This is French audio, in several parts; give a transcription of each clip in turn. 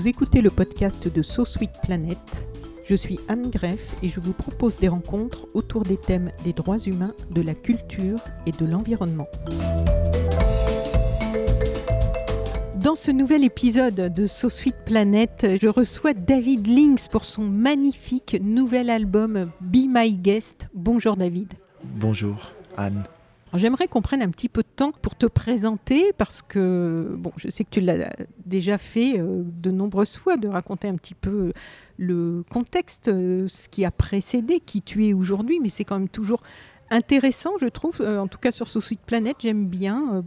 Vous écoutez le podcast de So Sweet Planet. Je suis Anne Greff et je vous propose des rencontres autour des thèmes des droits humains, de la culture et de l'environnement. Dans ce nouvel épisode de So Sweet Planet, je reçois David Links pour son magnifique nouvel album Be My Guest. Bonjour David. Bonjour Anne. J'aimerais qu'on prenne un petit peu de temps pour te présenter parce que je sais que tu l'as déjà fait euh, de nombreuses fois, de raconter un petit peu le contexte, euh, ce qui a précédé, qui tu es aujourd'hui, mais c'est quand même toujours intéressant, je trouve. Euh, en tout cas, sur ce suite Planète, j'aime bien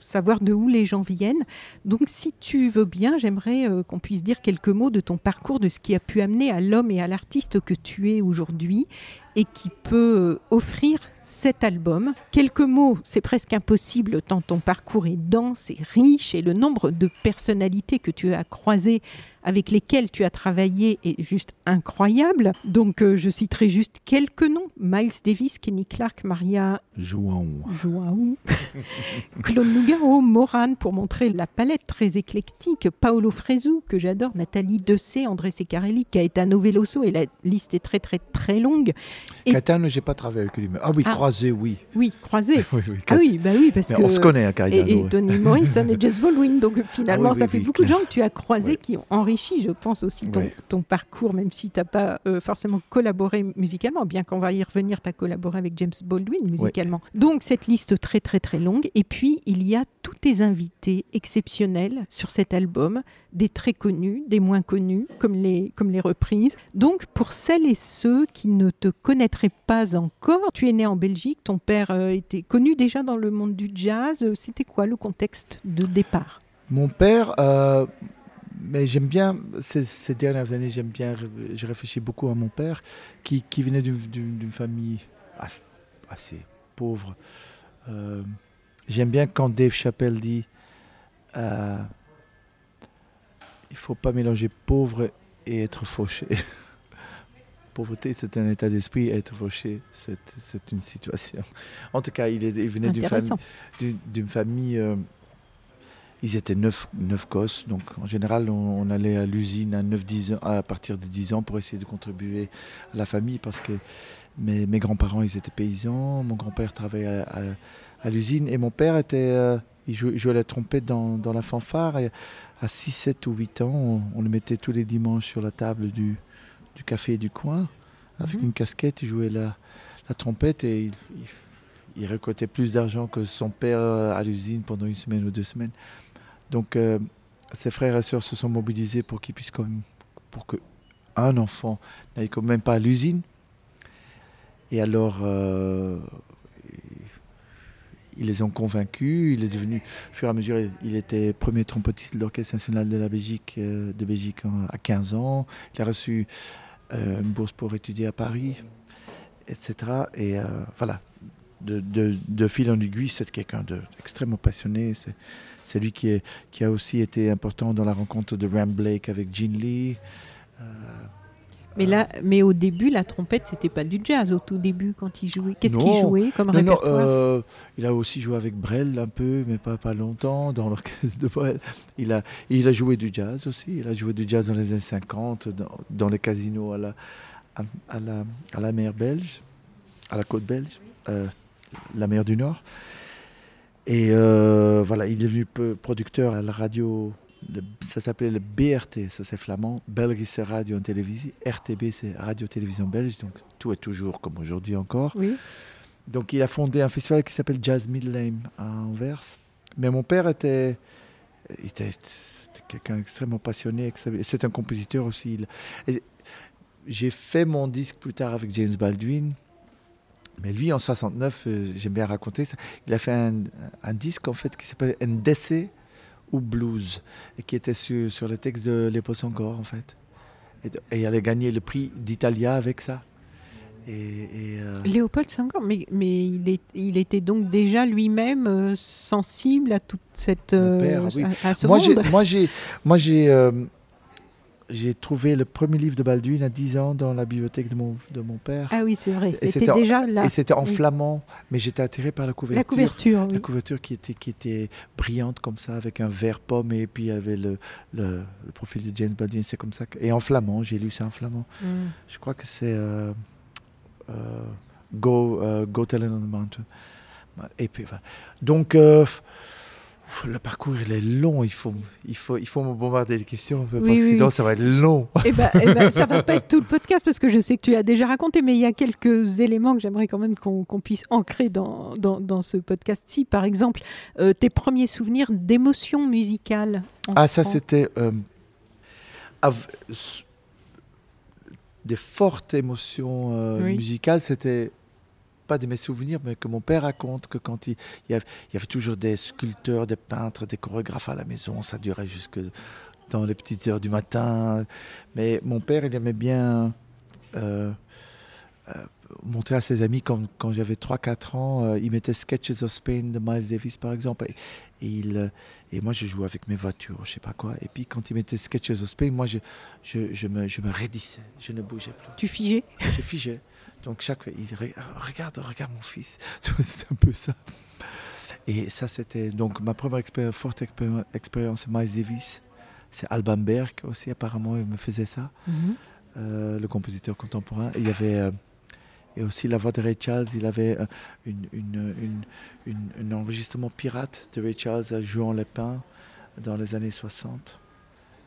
savoir de où les gens viennent. Donc, si tu veux bien, j'aimerais qu'on puisse dire quelques mots de ton parcours, de ce qui a pu amener à l'homme et à l'artiste que tu es aujourd'hui et qui peut offrir cet album. Quelques mots, c'est presque impossible tant ton parcours est dense et riche et le nombre de personnalités que tu as croisées avec lesquelles tu as travaillé est juste incroyable. Donc euh, je citerai juste quelques noms. Miles Davis, Kenny Clark, Maria Joao, Joao. Claude Nougaro, Moran pour montrer la palette très éclectique, Paolo Fresu que j'adore, Nathalie Dessé, André Secarelli, Caetano Veloso et la liste est très très très longue. Et... Caetano, j'ai pas travaillé avec lui. Mais... Ah oui, croisé, oui. Oui, croisé. oui, oui, ah oui, bah oui, parce mais que on se connaît, hein, Caetano. Et, et Tony Morrison et James Baldwin. Donc finalement, Ah oui, ça fait beaucoup de gens que tu as croisés qui ont enrichi, je pense, aussi ton, ton parcours, même si tu n'as pas euh, forcément collaboré musicalement, bien qu'on va y revenir, tu as collaboré avec James Baldwin musicalement. Donc cette liste très très très longue. Et puis il y a tous tes invités exceptionnels sur cet album, des très connus, des moins connus, comme les, comme les reprises. Donc pour celles et ceux qui ne te connaîtraient pas encore, tu es né en Belgique, ton père euh, était connu déjà dans le monde du jazz. C'était quoi le contexte de départ? Mon père, euh, mais j'aime bien, ces, dernières années, j'aime bien, je réfléchis beaucoup à mon père, qui, venait d'une- famille assez, pauvre. Euh, j'aime bien quand Dave Chappelle dit euh, il faut pas mélanger pauvre et être fauché. Pauvreté, c'est un état d'esprit, être fauché, c'est une situation. En tout cas, il, est, il venait d'une famille, d'une- d'une famille euh, ils étaient neuf, neuf gosses, donc en général on, on allait à l'usine à 9, 10 ans, à partir de 10 ans pour essayer de contribuer à la famille parce que mes, mes grands-parents ils étaient paysans, mon grand-père travaillait à, à- à l'usine et mon père était, euh, il jouait, jouait la trompette dans, dans la fanfare. Et à 6, 7 ou 8 ans on, on le mettait tous les dimanches sur la table du, du café du coin avec Mhm. une casquette, il jouait la, la trompette et il, il- il récoltait plus d'argent que son père euh, à l'usine pendant une semaine ou deux semaines. Donc, euh, ses frères et sœurs se sont mobilisés pour qu'il puisse quand même, pour que un enfant n'aille quand même pas à l'usine. Et alors, euh, ils les ont convaincus. Il est devenu, au fur et à mesure, il était premier trompettiste de l'Orchestre national de la Belgique, euh, de Belgique à 15 ans. Il a reçu une bourse pour étudier à Paris, etc. Et euh, voilà, de, fil en aiguille, c'est quelqu'un d'extrêmement passionné. C'est, lui qui a aussi été important dans la rencontre de Ram Blake avec Gene Lee. Euh, Mais là, mais au début, la trompette, c'était pas du jazz. Au tout début, quand il jouait, qu'est-ce qu'il jouait comme non, non, répertoire euh, il a aussi joué avec Brel un peu, mais pas, pas longtemps, dans l'orchestre de Brel. Il a, il a joué du jazz aussi. Il a joué du jazz dans les années 50, dans, dans les casinos à la, à, à la, à la mer belge, à la côte belge, euh, la mer du Nord. Et euh, voilà, il est devenu producteur à la radio. Le- ça s'appelait le BRT, ça c'est flamand, Belgische Radio en Télévisie. RTB, c'est Radio-Télévision Belge, donc tout est toujours comme aujourd'hui encore. Oui. Donc il a fondé un festival qui s'appelle Jazz Midlame à Anvers. Mais mon père était, il était, quelqu'un d'extrêmement passionné. C'est un compositeur aussi. Et j'ai fait mon disque plus tard avec James Baldwin. Mais lui, en 69, euh, j'aime bien raconter ça. Il a fait un, un disque en fait qui s'appelle Ndessé ou Blues et qui était sur, sur le texte de Lépo Sangor en fait. Et, et il allait gagner le prix d'Italia avec ça. Et, et, euh, Léopold Senghor, mais, mais il, est, il était donc déjà lui-même euh, sensible à toute cette. Mon euh, père, oui. à, à ce moi, j'ai, moi, j'ai, moi, j'ai, j'ai trouvé le premier livre de Baldwin à 10 ans dans la bibliothèque de mon, de mon père. Ah oui, c'est vrai. C'était déjà là. et c'était en oui. flamand, mais j'étais attiré par la couverture. La couverture, oui. La couverture qui était, qui était brillante comme ça, avec un vert pomme, et puis il y avait le, le, le profil de James Baldwin, c'est comme ça. que- et en flamand, j'ai lu ça en flamand. Mm. Je crois que c'est euh, euh, Go, euh, Go Tell It on the Mountain. Et puis, voilà. Donc, le parcours, il est long. Il faut, il faut, il faut me bombarder les questions, Oui, oui, sinon, oui. ça va être long. Eh ben, eh ben, ça va pas être tout le podcast parce que je sais que tu as déjà raconté, mais il y a quelques éléments que j'aimerais quand même qu'on puisse ancrer dans, dans, dans ce podcast-ci. Par exemple, euh, tes premiers souvenirs d'émotion musicale. en Ah, ça, c'était euh, des fortes émotions euh, musicales. C'était pas de mes souvenirs, mais que mon père raconte que quand il, il, y avait, il y avait toujours des sculpteurs, des peintres, des chorégraphes à la maison, ça durait jusque dans les petites heures du matin. Mais mon père, il aimait bien euh, euh, montrer à ses amis quand, quand j'avais 3-4 ans, euh, il mettait Sketches of Spain de Miles Davis par exemple. Et, et il, et moi, je jouais avec mes voitures, je sais pas quoi. Et puis, quand il mettait Sketches of Spain, moi, je, je, je me, je me raidissais, je ne bougeais plus. Tu figeais? Je figeais. Donc, chaque fois, il re- regarde, regarde mon fils. C'était un peu ça. Et ça, c'était donc ma première forte expéri- expérience, Miles Davis. C'est Alban Berg aussi, apparemment, il me faisait ça, euh, le compositeur contemporain. Et il y avait. euh, et aussi la voix de Ray Charles, il avait euh, une, une, une, un enregistrement pirate de Ray Charles à jouant les pins dans les années 60.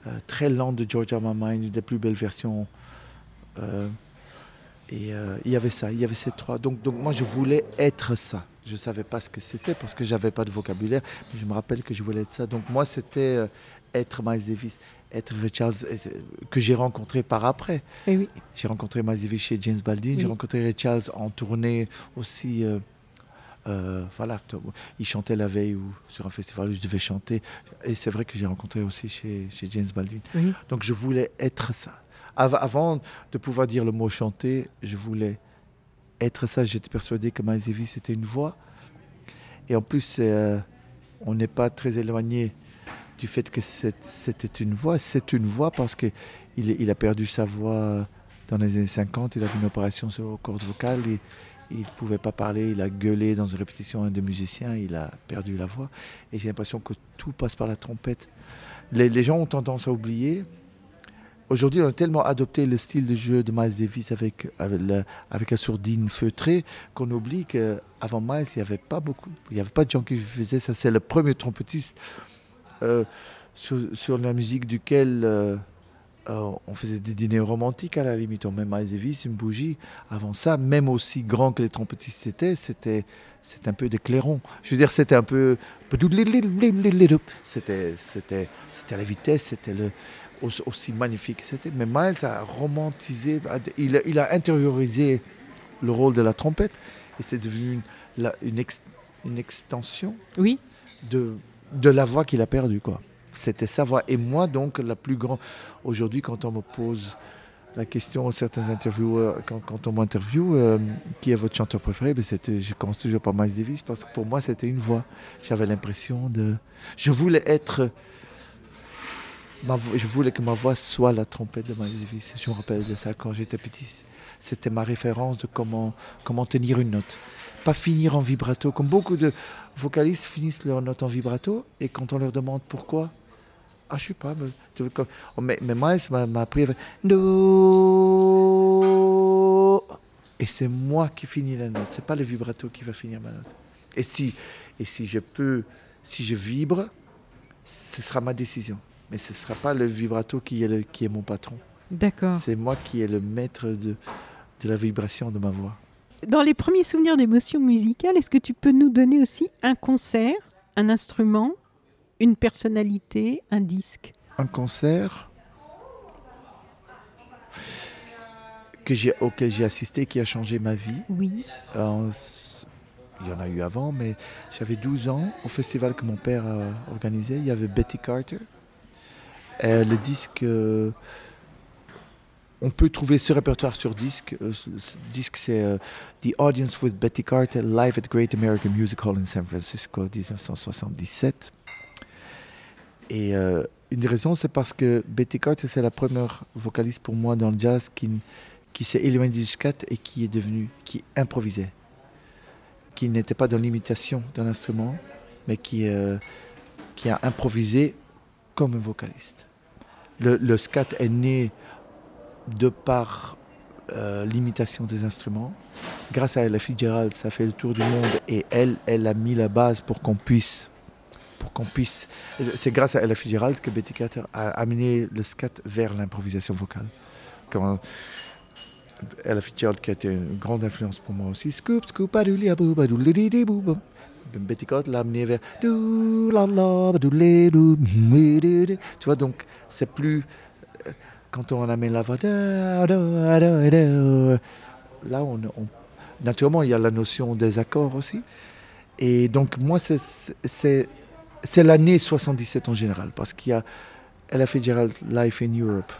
Euh, très lent de George R. Mine, une des plus belles versions. Et euh, il y avait ça, il y avait ces trois. Donc, donc moi, je voulais être ça. Je ne savais pas ce que c'était parce que j'avais pas de vocabulaire, mais je me rappelle que je voulais être ça. Donc moi, c'était euh, être Miles Davis, être c'est- que j'ai rencontré par après. Eh oui. J'ai rencontré Miles Davis chez James Baldwin, j'ai rencontré Ray Charles en tournée aussi. euh, euh, voilà, il chantait la veille ou sur un festival où je devais chanter. Et c'est vrai que j'ai rencontré aussi chez, chez James Baldwin. Oui. Donc je voulais être ça. Av- avant de pouvoir dire le mot chanter, je voulais être ça. J'étais persuadé que Davis c'était une voix. Et en plus, euh, on n'est pas très éloigné du fait que c'était une voix. C'est une voix parce qu'il il a perdu sa voix dans les années 50. Il a fait une opération sur les cordes vocales. et il ne pouvait pas parler. Il a gueulé dans une répétition des musiciens. Il a perdu la voix. Et j'ai l'impression que tout passe par la trompette. Les gens ont tendance à oublier. Aujourd'hui, on a tellement adopté le style de jeu de Miles Davis avec, avec, la, avec la sourdine feutrée qu'on oublie qu'avant Miles, il n'y avait pas beaucoup, il n'y avait pas de gens qui faisaient ça. C'est le premier trompettiste euh, sur, sur la musique duquel euh, euh, on faisait des dîners romantiques à la limite. On met Miles Davis, une bougie. Avant ça, même aussi grand que les trompettistes étaient, c'était un peu des clairons. Je veux dire, c'était un peu. C'était c'était la vitesse, c'était le aussi, magnifique que c'était. Mais Miles a romantisé, il a, il a intériorisé le rôle de la trompette et c'est devenu une, la- une, ex- une extension Oui. de, de la voix qu'il a perdue. quoi. C'était sa voix. Et moi, donc, la plus grande. Aujourd'hui, quand on me pose la question, certains intervieweurs, quand, quand on m'interviewe, euh, qui est votre chanteur préféré ben, c'était, Je commence toujours par Miles Davis parce que pour moi, c'était une voix. J'avais l'impression de. Je voulais être. Je voulais que ma voix soit la trompette de Miles Davis. Je me rappelle de ça quand j'étais petit. C'était ma référence de comment, comment tenir une note. Pas finir en vibrato. Comme beaucoup de vocalistes finissent leur note en vibrato et quand on leur demande pourquoi, ah, je sais pas, mais, oh, mais, Miles m'a appris avec Do. Et c'est moi qui finis la note. C'est pas le vibrato qui va finir ma note. Et si, et si je peux, si je vibre, ce sera ma décision. Mais ce ne sera pas le vibrato qui est, le- qui est mon patron. D'accord. C'est moi qui est le maître de, de la vibration de ma voix. Dans les premiers souvenirs d'émotion musicale, est-ce que tu peux nous donner aussi un concert, un instrument, une personnalité, un disque? Un concert. que j'ai, auquel j'ai assisté qui a changé ma vie. Oui. En- il y en a eu avant, mais j'avais 12 ans au festival que mon père a organisé. Il y avait Betty Carter. Euh, le disque, euh, on peut trouver ce répertoire sur disque. Euh, disque, c'est The Audience with Betty Carter, live at Great American Music Hall in San Francisco, 1977. Et euh, une des raisons, c'est parce que Betty Carter, c'est la première vocaliste pour moi dans le jazz qui, s'est éloignée du scat et qui est devenue, qui improvisait qui n'était pas dans l'imitation d'un instrument, mais qui, qui a improvisé comme un vocaliste. Le, scat est né de par euh, l'imitation des instruments. Grâce à Ella Fitzgerald, ça fait le tour du monde et elle, elle a mis la base pour qu'on puisse, pour qu'on puisse. C'est grâce à Ella Fitzgerald que Betty Carter a amené le scat vers l'improvisation vocale. Quand, Ella Fitzgerald qui a été une grande influence pour moi aussi. Scoop, scoop, Betty Carter l'a amené vers. Tu vois, donc c'est plus. euh, Quand on amène la voix. Là, on, on- naturellement, il y a la notion des accords aussi. Et donc, moi, c'est- c'est l'année 77 en général, parce qu'il y a Ella Fitzgerald Life in Europe,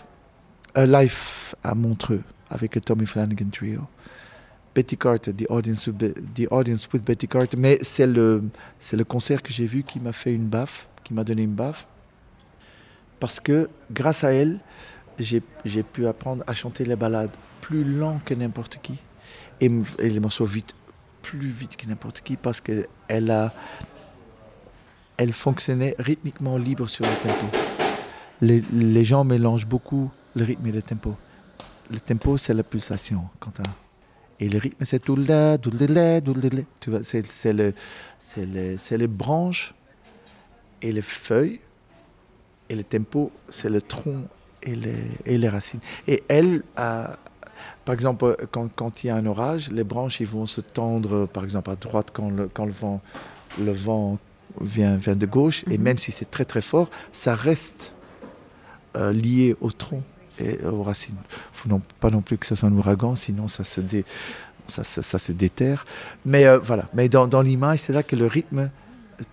euh, Life à Montreux avec Tommy Flanagan Trio. Betty Carter, The Audience with, Betty Carter. Mais c'est le, concert que j'ai vu qui m'a fait une baffe, qui m'a donné une baffe. Parce que grâce à elle, j'ai pu apprendre à chanter les ballades plus lent que n'importe qui. Et, les morceaux vite, plus vite que n'importe qui parce qu'elle. Elle fonctionnait rythmiquement libre sur le tempo. Les, gens mélangent beaucoup le rythme et le tempo. Le tempo, c'est la pulsation. Quand t'as- et le rythme, c'est tout là, tout là, tout là. Tu vois, c'est c'est le, c'est le- c'est les branches et les feuilles. Et le tempo, c'est le tronc et les, et les racines. Et elle, a- par exemple, quand, quand il y a un orage, les branches ils vont se tendre, par exemple, à droite quand le, quand le vent, le vent vient, vient de gauche. Et Mhm. même si c'est très très fort, ça reste euh, lié au tronc et aux. Il faut non, pas non plus que ce soit un ouragan, sinon ça se, déterre. Mais euh, voilà, mais dans, l'image, c'est là que le rythme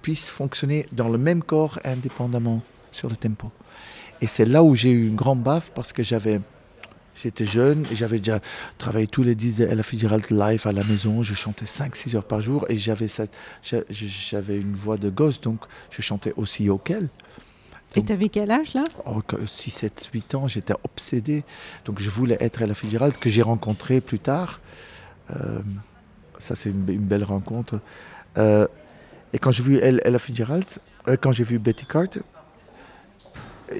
puisse fonctionner dans le même corps indépendamment sur le tempo. Et c'est là où j'ai eu une grande baffe parce que j'étais jeune j'avais déjà travaillé tous les 10 de Ella Fitzgerald live à la maison. Je chantais 5-6 heures par jour et j'avais, une voix de gosse, donc je chantais aussi haut qu'elle. Et t'avais quel âge là Oh, que- 6, 7, 8 ans, j'étais obsédé. Donc je voulais être Ella Fitzgerald, que j'ai rencontré plus tard. Euh, ça, c'est une, une belle rencontre. Euh, et quand j'ai vu Elle- Ella Fitzgerald, euh, quand j'ai vu Betty Carter,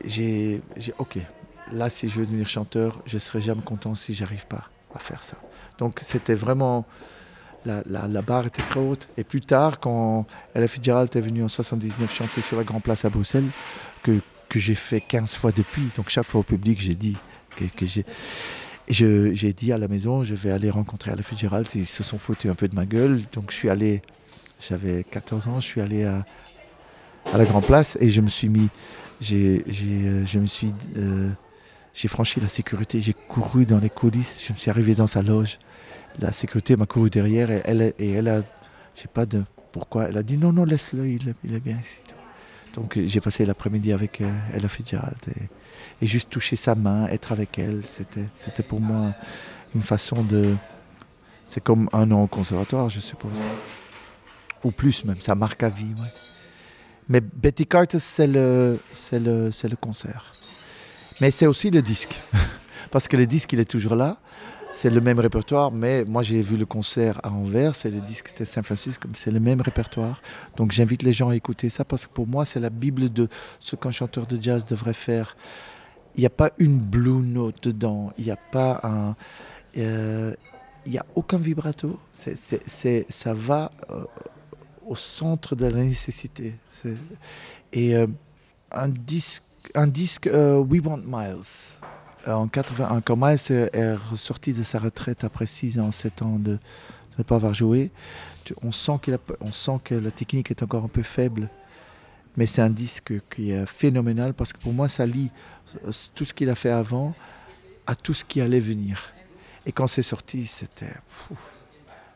j'ai, j'ai ok, là, si je veux devenir chanteur, je serai jamais content si j'arrive pas à faire ça. Donc c'était vraiment la, barre était très haute. Et plus tard, quand Ella Fitzgerald est venue en 79 chanter sur la Grand Place à Bruxelles, que, j'ai fait 15 fois depuis, donc chaque fois au public, j'ai dit que, j'ai. dit à la maison, je vais aller rencontrer Ella Fitzgerald. Ils se sont foutus un peu de ma gueule. Donc je suis allé, j'avais 14 ans, je suis allé à, la Grand Place et je me suis mis, j'ai, euh, euh, j'ai franchi la sécurité, j'ai couru dans les coulisses, je me suis arrivé dans sa loge. La sécurité m'a couru derrière et elle, et elle a, je sais pas de pourquoi, elle a dit non, non, laisse-le, il, il est bien ici. Donc j'ai passé l'après-midi avec euh, Ella Fitzgerald et, et juste toucher sa main, être avec elle, c'était, pour moi une façon de... C'est comme un an au conservatoire, je suppose. Ou plus même, ça marque à vie. Mais Betty Carter, c'est le, le, le concert. Mais c'est aussi le disque. Parce que le disque, il est toujours là. C'est le même répertoire, mais moi j'ai vu le concert à Anvers, c'est le disque de San Francisco, c'est le même répertoire. Donc j'invite les gens à écouter ça parce que pour moi c'est la Bible de ce qu'un chanteur de jazz devrait faire. Il n'y a pas une blue note dedans, il n'y a pas un. euh, il n'y a aucun vibrato, c'est, c'est, c'est- ça va euh, au centre de la nécessité. C'est- et euh, un disque, un disque We Want Miles. Euh, En 81, quand Miles est ressorti de sa retraite après 6 ans, 7 ans de, de ne pas avoir joué, on sent, qu'il a- on sent que la technique est encore un peu faible. Mais c'est un disque qui est phénoménal parce que pour moi, ça lie euh, tout ce qu'il a fait avant à tout ce qui allait venir. Et quand c'est sorti, c'était.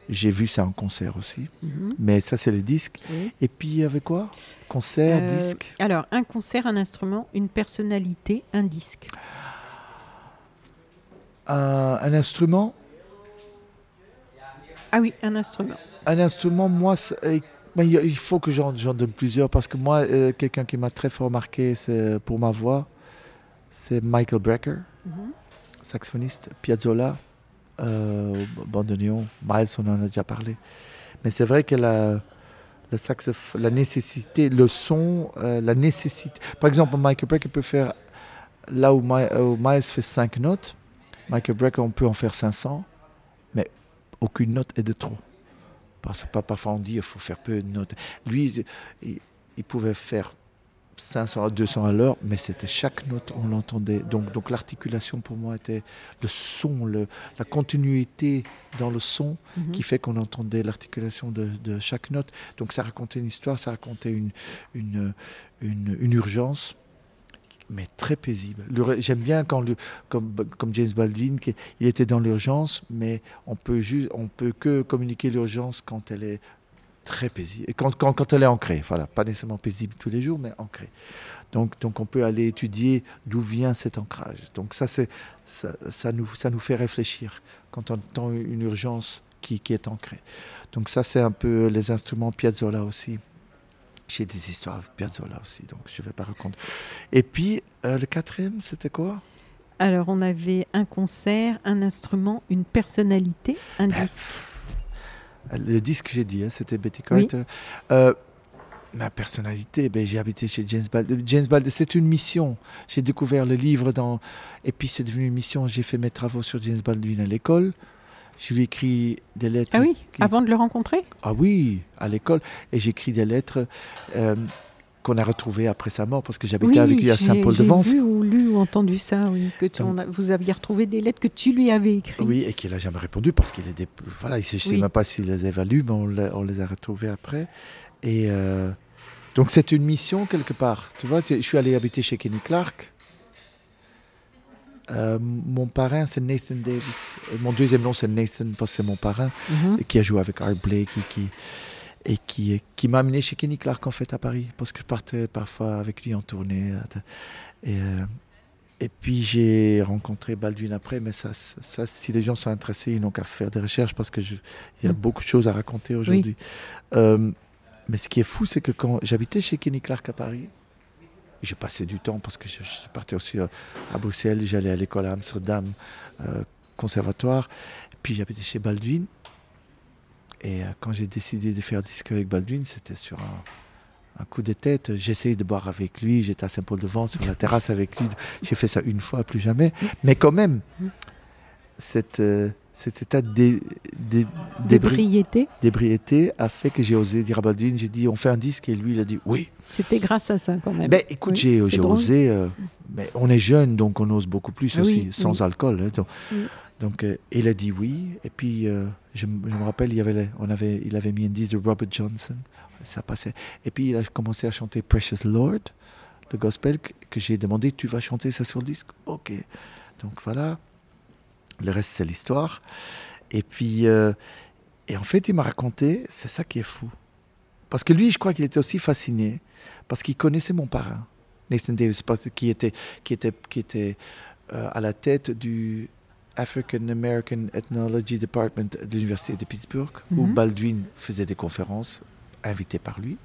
J'ai vu ça en concert aussi. Mhm. Mais ça, c'est les disques. Oui. Et puis, avait quoi? Concert, Euh, disque? Alors, un concert, un instrument, une personnalité, un disque. Un, un instrument? Ah oui, un instrument. Un instrument, moi, euh, ben, il faut que j'en donne plusieurs parce que moi, euh, quelqu'un qui m'a très fort marqué pour ma voix, c'est Michael Brecker, Mhm. saxophoniste, Piazzolla, euh, bandoneon, Miles, on en a déjà parlé. Mais c'est vrai que la, saxoph- la nécessité, le son, euh, la nécessité. Par exemple, Michael Brecker peut faire là où, Mi- où Miles fait 5 notes, Michael Brecker, on peut en faire 500, mais aucune note est de trop. Parce que pas- parfois on dit qu'il faut faire peu de notes. Lui, il, il pouvait faire 500 à 200 à l'heure, mais c'était chaque note, on l'entendait. Donc, donc l'articulation pour moi était le son, le, la continuité dans le son Mhm. qui fait qu'on entendait l'articulation de, de chaque note. Donc ça racontait une histoire, ça racontait une, une, une, une urgence, mais très paisible. Le- J'aime bien quand, comme, James Baldwin, il était dans l'urgence, mais on peut, juste, on peut que communiquer l'urgence quand elle est très paisible, quand, quand, quand elle est ancrée. Voilà, pas nécessairement paisible tous les jours, mais ancrée. Donc, donc on peut aller étudier d'où vient cet ancrage. Donc ça, ça, ça, nous, ça nous fait réfléchir quand on entend une urgence qui, qui est ancrée. Donc ça, c'est un peu les instruments Piazzolla aussi. J'ai des histoires avec Piazzolla aussi, donc je ne vais pas raconter. Et puis, euh, le quatrième, c'était quoi? Alors, on avait un concert, un instrument, une personnalité, un Ben, disque. Le disque que j'ai dit, hein, c'était Betty Oui. Carter. Euh, ma personnalité, ben, j'ai habité chez James Baldwin. James Baldwin, c'est une mission. J'ai découvert le livre dans... Et puis c'est devenu une mission. J'ai fait mes travaux sur James Baldwin à l'école. Je lui ai écrit des lettres. Ah oui, qui- avant de le rencontrer? Ah oui, à l'école. Et j'ai écrit des lettres euh, qu'on a retrouvées après sa mort parce que j'habitais Oui, avec lui à Saint-Paul-de-Vence. J'ai vu ou lu ou entendu ça, oui, que tu, Donc- on a- vous aviez retrouvé des lettres que tu lui avais écrites. Oui, et qu'il n'a jamais répondu parce qu'il est des... Voilà, il sait- je ne sais Oui. même pas s'il les avait lus, mais on, les a retrouvés après. Et euh, donc c'est une mission quelque part. Tu vois, je suis allé habiter chez Kenny Clark. Euh, mon parrain, c'est Nathan Davis. Euh, Mon deuxième nom, c'est Nathan parce que c'est mon parrain Mhm. qui a joué avec Art Blake et qui, et qui, qui m'a amené chez Kenny Clark en fait à Paris parce que je partais parfois avec lui en tournée. Et, euh, et puis j'ai rencontré Baldwin après, mais ça, si les gens sont intéressés, ils n'ont qu'à faire des recherches parce que je- il y a Mm. beaucoup de choses à raconter aujourd'hui. Euh, mais ce qui est fou, c'est que quand j'habitais chez Kenny Clark à Paris, je passais du temps parce que je, je partais aussi euh, à Bruxelles, j'allais à l'école à Amsterdam, euh, conservatoire, puis j'habitais chez Baldwin. Et euh, quand j'ai décidé de faire disque avec Baldwin, c'était sur un, coup de tête. J'essayais de boire avec lui, j'étais à Saint-Paul-de-Vence sur la terrasse avec lui. J'ai fait ça une fois, plus jamais. Mais quand même, cette, cet état D'ébriété. d'ébriété a fait que j'ai osé dire à Baldwin, j'ai dit on fait un disque et lui il a dit oui. C'était grâce à ça quand même. Ben écoute, Oui, j'ai drôle. osé, euh, mais on est jeune donc on ose beaucoup plus aussi, sans oui. alcool. hein, donc euh, il a dit oui et puis euh, je, me rappelle, il, y avait, on avait, il avait mis un disque de Robert Johnson, ça passait. Et puis il a commencé à chanter Precious Lord, le gospel, que, que j'ai demandé tu vas chanter ça sur le disque? Ok. Donc voilà, le reste c'est l'histoire. Et puis, euh, et en fait, il m'a raconté, c'est ça qui est fou. Parce que lui, je crois qu'il était aussi fasciné, parce qu'il connaissait mon parrain, Nathan Davis, qui était, qui était, qui était euh, à la tête du African American Ethnology Department de l'Université de Pittsburgh, où Mhm. Baldwin faisait des conférences invitées par lui.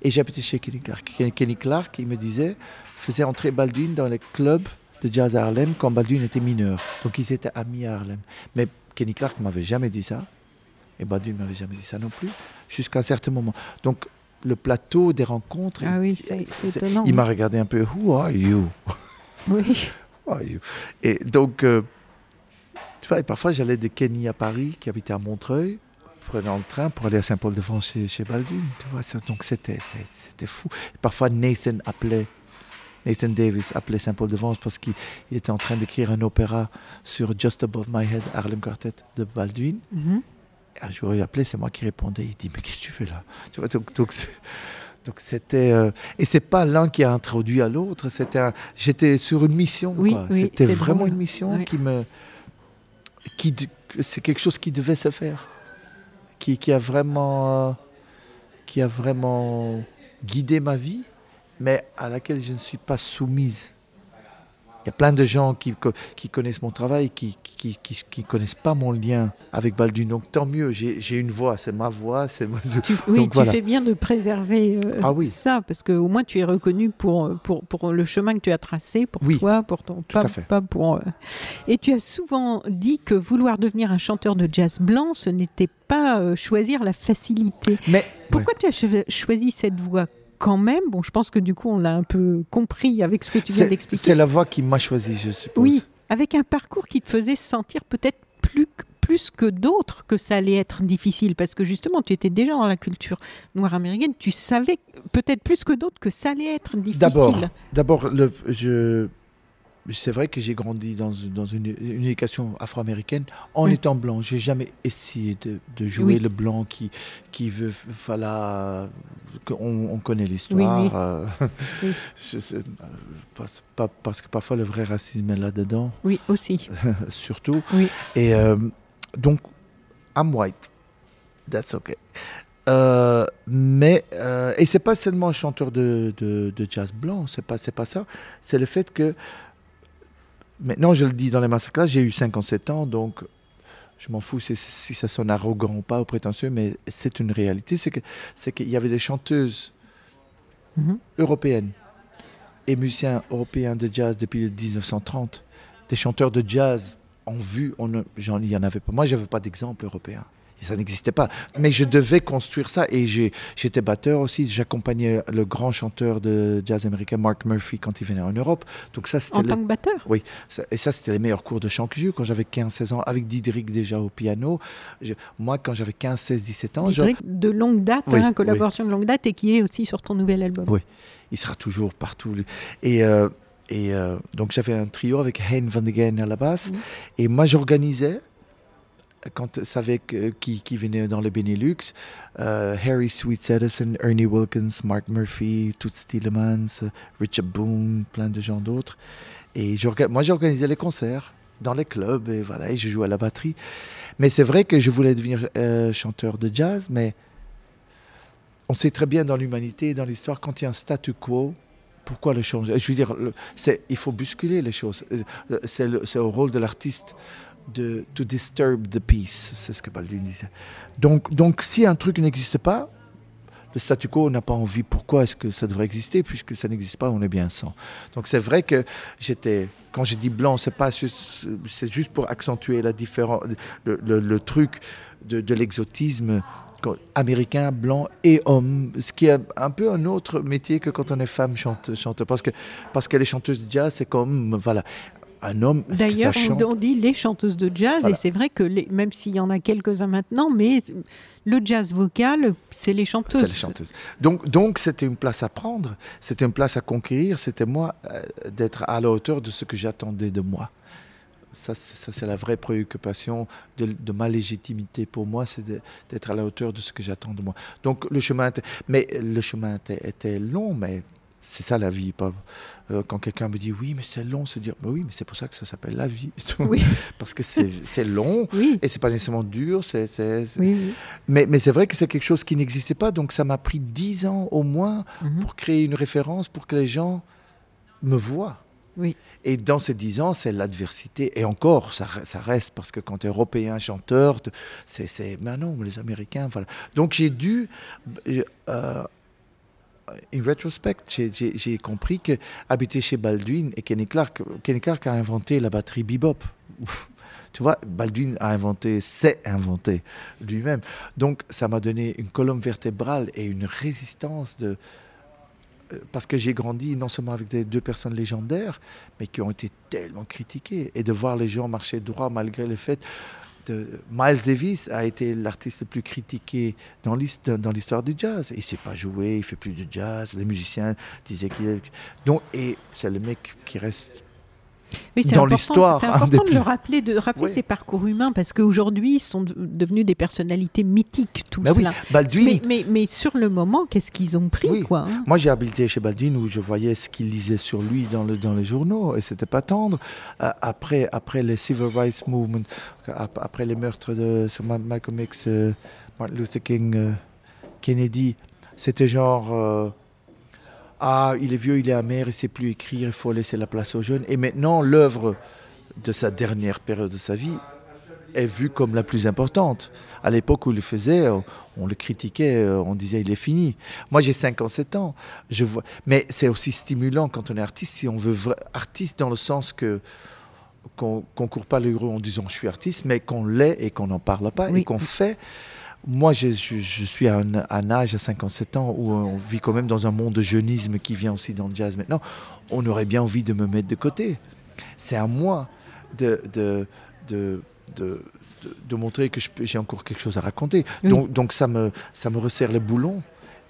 Et j'habitais chez Kenny Clark. Ken- Kenny Clark, il me disait, faisait entrer Baldwin dans les clubs de jazz à Harlem quand Baldwin était mineur. Donc ils étaient amis à Harlem. Mais Kenny Clark m'avait jamais dit ça. Et Baldwin m'avait jamais dit ça non plus, jusqu'à un certain moment. Donc le plateau des rencontres. Ah oui, il- c'est c'est c'est- étonnant. Il m'a regardé un peu, Who are you? Oui. Who are you? Et donc, euh, tu vois, et parfois j'allais de Kenny à Paris, qui habitait à Montreuil, prenant le train pour aller à Saint-Paul-de-France chez, chez Baldwin. Tu vois, donc c'était fou. Et parfois Nathan appelait. Nathan Davis appelait Saint-Paul-de-Vence parce qu'il il était en train d'écrire un opéra sur Just Above My Head, Harlem Quartet de Baldwin. Mhm. Et un jour, il appelait, c'est moi qui répondais. Il dit Mais qu'est-ce que tu fais là? Tu vois, donc, donc, c'était. euh, et c'est pas l'un qui a introduit à l'autre. C'était J'étais sur une mission. Oui, quoi. oui, c'était vraiment drôle. une mission qui me. qui, c'est quelque chose qui devait se faire, qui, qui a vraiment, euh, qui a vraiment guidé ma vie, mais à laquelle je ne suis pas soumise. Il y a plein de gens qui, qui connaissent mon travail, qui ne qui, qui, connaissent pas mon lien avec Baldwin. Donc tant mieux, j'ai une voix, c'est ma voix. c'est Tu, oui, tu fais bien de préserver euh, ah ça, parce qu'au moins tu es reconnu pour, pour, pour, le chemin que tu as tracé, pour toi, pour ton Tout pas, pas pour. Euh, et tu as souvent dit que vouloir devenir un chanteur de jazz blanc, ce n'était pas euh, choisir la facilité. Mais pourquoi tu as choisi cette voie? Quand même, bon, je pense que du coup, on l'a un peu compris avec ce que tu viens d'expliquer. C'est la voie qui m'a choisi, je suppose. Oui, avec un parcours qui te faisait sentir peut-être plus, plus que d'autres que ça allait être difficile, parce que justement, tu étais déjà dans la culture noire américaine, tu savais peut-être plus que d'autres que ça allait être difficile. D'abord, d'abord, je c'est vrai que j'ai grandi dans, dans une, éducation afro-américaine en étant blanc. J'ai jamais essayé de, de jouer le blanc qui, qui veut. Voilà. On, on connaît l'histoire. Euh, pas, parce que parfois le vrai racisme est là-dedans. Oui, aussi. Surtout. Oui. Et euh, donc, I'm white. That's okay. Euh, mais euh, et c'est pas seulement un chanteur de, de, de jazz blanc, c'est pas c'est pas ça. C'est le fait que Maintenant, je le dis dans les masterclass, j'ai eu 57 ans, donc je m'en fous si, ça sonne arrogant ou pas ou prétentieux, mais c'est une réalité. C'est qu'il c'est y avait des chanteuses mhm. européennes et musiciens européens de jazz depuis 1930. Des chanteurs de jazz en vue, il n'y en avait pas. Moi, je n'avais pas d'exemple européen ça n'existait pas. Mais je devais construire ça et j'étais batteur aussi. J'accompagnais le grand chanteur de jazz américain Mark Murphy quand il venait en Europe. Donc ça, en tant que batteur? Oui. et ça, c'était les meilleurs cours de chant que j'ai eu quand j'avais 15-16 ans, avec Didrik déjà au piano. moi, quand j'avais 15, 16, 17 ans. Didrik de longue date, hein, collaboration de longue date et qui est aussi sur ton nouvel album. Oui, il sera toujours partout. Et. Euh, et euh, donc j'avais un trio avec Hein Van de Gen à la basse. Et moi j'organisais quand savait qui, qui venait dans le Benelux, euh, Harry Sweet Edison, Ernie Wilkins, Mark Murphy, Toots Tillemans, Richard Boone, plein de gens d'autres. Et moi, j'organisais les concerts dans les clubs et voilà, et je jouais à la batterie. Mais c'est vrai que je voulais devenir euh, chanteur de jazz, mais on sait très bien dans l'humanité, dans l'histoire, quand il y a un statu quo, pourquoi le changer? Je veux dire, il faut bousculer les choses. C'est au rôle de l'artiste de to disturb the peace, c'est ce que Baldwin disait. Donc, donc si un truc n'existe pas, le statu quo n'a pas envie. Pourquoi est-ce que ça devrait exister? Puisque ça n'existe pas On est bien sans. Donc c'est vrai que j'étais, quand j'ai dit blanc, c'est pas c'est juste pour accentuer la différence, le, truc de, l'exotisme américain, blanc et homme, ce qui est un peu un autre métier que quand on est femme chante, chante parce que parce que les chanteuses de jazz c'est comme voilà un homme. D'ailleurs, on, dit les chanteuses de jazz, et c'est vrai que les, même s'il y en a quelques-uns maintenant, mais le jazz vocal, c'est les chanteuses. C'est les chanteuses. Donc, donc c'était une place à prendre, c'était une place à conquérir, c'était moi euh, d'être à la hauteur de ce que j'attendais de moi. Ça, ça c'est la vraie préoccupation de, ma légitimité pour moi, c'est d'être à la hauteur de ce que j'attends de moi. Donc le chemin, mais le chemin était long, mais c'est ça la vie. Pas, euh, quand quelqu'un me dit oui, mais c'est long, se dire bah oui, mais c'est pour ça que ça s'appelle la vie. Oui. Parce que c'est long oui. et c'est pas nécessairement dur. c'est oui, Mais, mais c'est vrai que c'est quelque chose qui n'existait pas. Donc ça m'a pris dix ans au moins mhm. pour créer une référence, pour que les gens me voient. Oui. Et dans ces dix ans, c'est l'adversité. Et encore, ça, ça, reste, parce que quand tu es européen, chanteur, c'est. Mais non, les Américains, voilà. Donc j'ai dû. Euh, in retrospect, j'ai compris que habiter chez Baldwin et Kenny Clark, Kenny Clark a inventé la batterie bebop. Tu vois, Baldwin a inventé, s'est inventé lui-même. Donc, ça m'a donné une colonne vertébrale et une résistance de. Euh, parce que j'ai grandi non seulement avec deux personnes légendaires, mais qui ont été tellement critiquées. Et de voir les gens marcher droit malgré le fait Miles Davis a été l'artiste le plus critiqué dans l'histoire du jazz. Il ne sait pas jouer, il fait plus de jazz. Les musiciens disaient qu'il. Donc, et c'est le mec qui reste Oui, c'est dans important- l'histoire, C'est important de le rappeler, de rappeler Oui. ses parcours humains, parce qu'aujourd'hui, ils sont de- devenus des personnalités mythiques, tout Ben oui, cela. Baldwin, Mais, mais, mais sur le moment, qu'est-ce qu'ils ont pris, Oui. quoi hein? Moi, j'ai habité chez Baldwin où je voyais ce qu'il lisait sur lui dans, le, dans les journaux et c'était pas tendre. Euh, après, après les Civil Rights Movement, ap- après les meurtres de sur Ma- Malcolm X, euh, Martin Luther King, euh, Kennedy, c'était genre ah il est vieux, il est amer, il sait plus écrire, il faut laisser la place aux jeunes. Et maintenant, l'œuvre de sa dernière période de sa vie est vue comme la plus importante. À l'époque où il le faisait, on, le critiquait, euh, on disait il est fini. Moi j'ai 57 ans, je vois. Mais c'est aussi stimulant quand on est artiste, si on veut vra- artiste dans le sens que qu'on ne court pas les rues en disant je suis artiste, mais qu'on l'est et qu'on n'en parle pas Oui. et qu'on fait. Moi, je, je- je suis à un, un âge, à 57 ans, où on vit quand même dans un monde de jeunisme qui vient aussi dans le jazz maintenant. On aurait bien envie de me mettre de côté. C'est à moi de, de, de, de, de- montrer que j'ai encore quelque chose à raconter. Oui. Donc, donc ça, me, ça me resserre les boulons.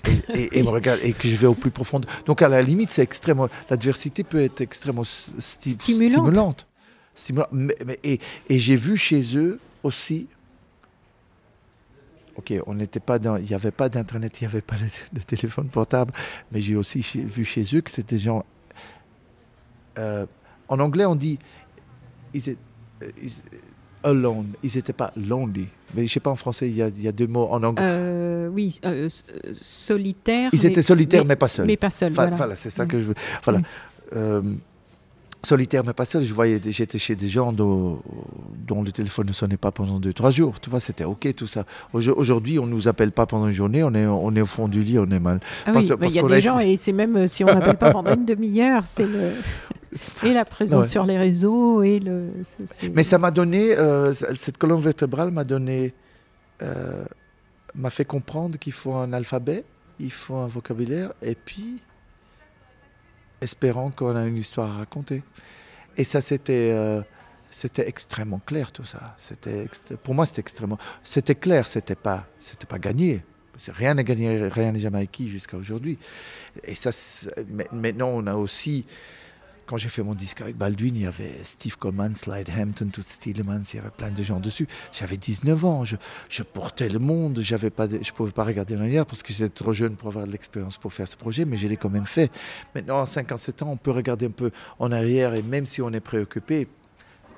Et, et- et me regarde, et que je vais au plus profond. Donc à la limite, c'est extrêmement. L'adversité peut être extrêmement sti- Stimulante. stimulante. Stimulant- mais- mais- et et j'ai vu chez eux aussi. Ok, on n'était pas dans, il n'y avait pas d'internet, il n'y avait pas de, téléphone portable, mais j'ai aussi vu chez eux que c'était des gens. euh, en anglais, on dit ils étaient, euh, ils- alone. Ils n'étaient pas lonely. Mais je sais pas en français, il y a, il y a deux mots en anglais. Euh, Oui, euh, euh, solitaire. ils mais- étaient solitaires, mais, pas seuls. Mais pas seul, Enfin, voilà. voilà, c'est ça que je veux. Voilà. Mm. Solitaire, mais pas seul. Je voyais, j'étais chez des gens dont, dont le téléphone ne sonnait pas pendant deux, trois jours. Tu vois, c'était ok tout ça. Aujo- Aujourd'hui, on nous appelle pas pendant une journée. On est, on est au fond du lit, on est mal. Ah oui, bah, il y a des a gens, été- et c'est même euh, si on n'appelle pas pendant une demi-heure, c'est le. Et la présence Ouais. sur les réseaux, et le. Mais ça m'a donné, euh, cette colonne vertébrale m'a donné, euh, m'a fait comprendre qu'il faut un alphabet, il faut un vocabulaire, et puis, espérant qu'on a une histoire à raconter. Et ça, c'était, euh, c'était extrêmement clair tout ça. C'était, pour moi, c'était extrêmement, c'était clair, c'était pas, c'était pas gagné. Rien n'est gagné, rien n'est jamais acquis jusqu'à aujourd'hui. Et ça, maintenant, on a aussi quand j'ai fait mon disque avec Baldwin, il y avait Steve Coleman, Slide Hampton, Toots Stielemans, il y avait plein de gens dessus. J'avais 19 ans, je, portais le monde, pas je ne pouvais pas regarder en arrière parce que j'étais trop jeune pour avoir de l'expérience pour faire ce projet, mais je l'ai quand même fait. Maintenant, à 57 ans, on peut regarder un peu en arrière et même si on est préoccupé,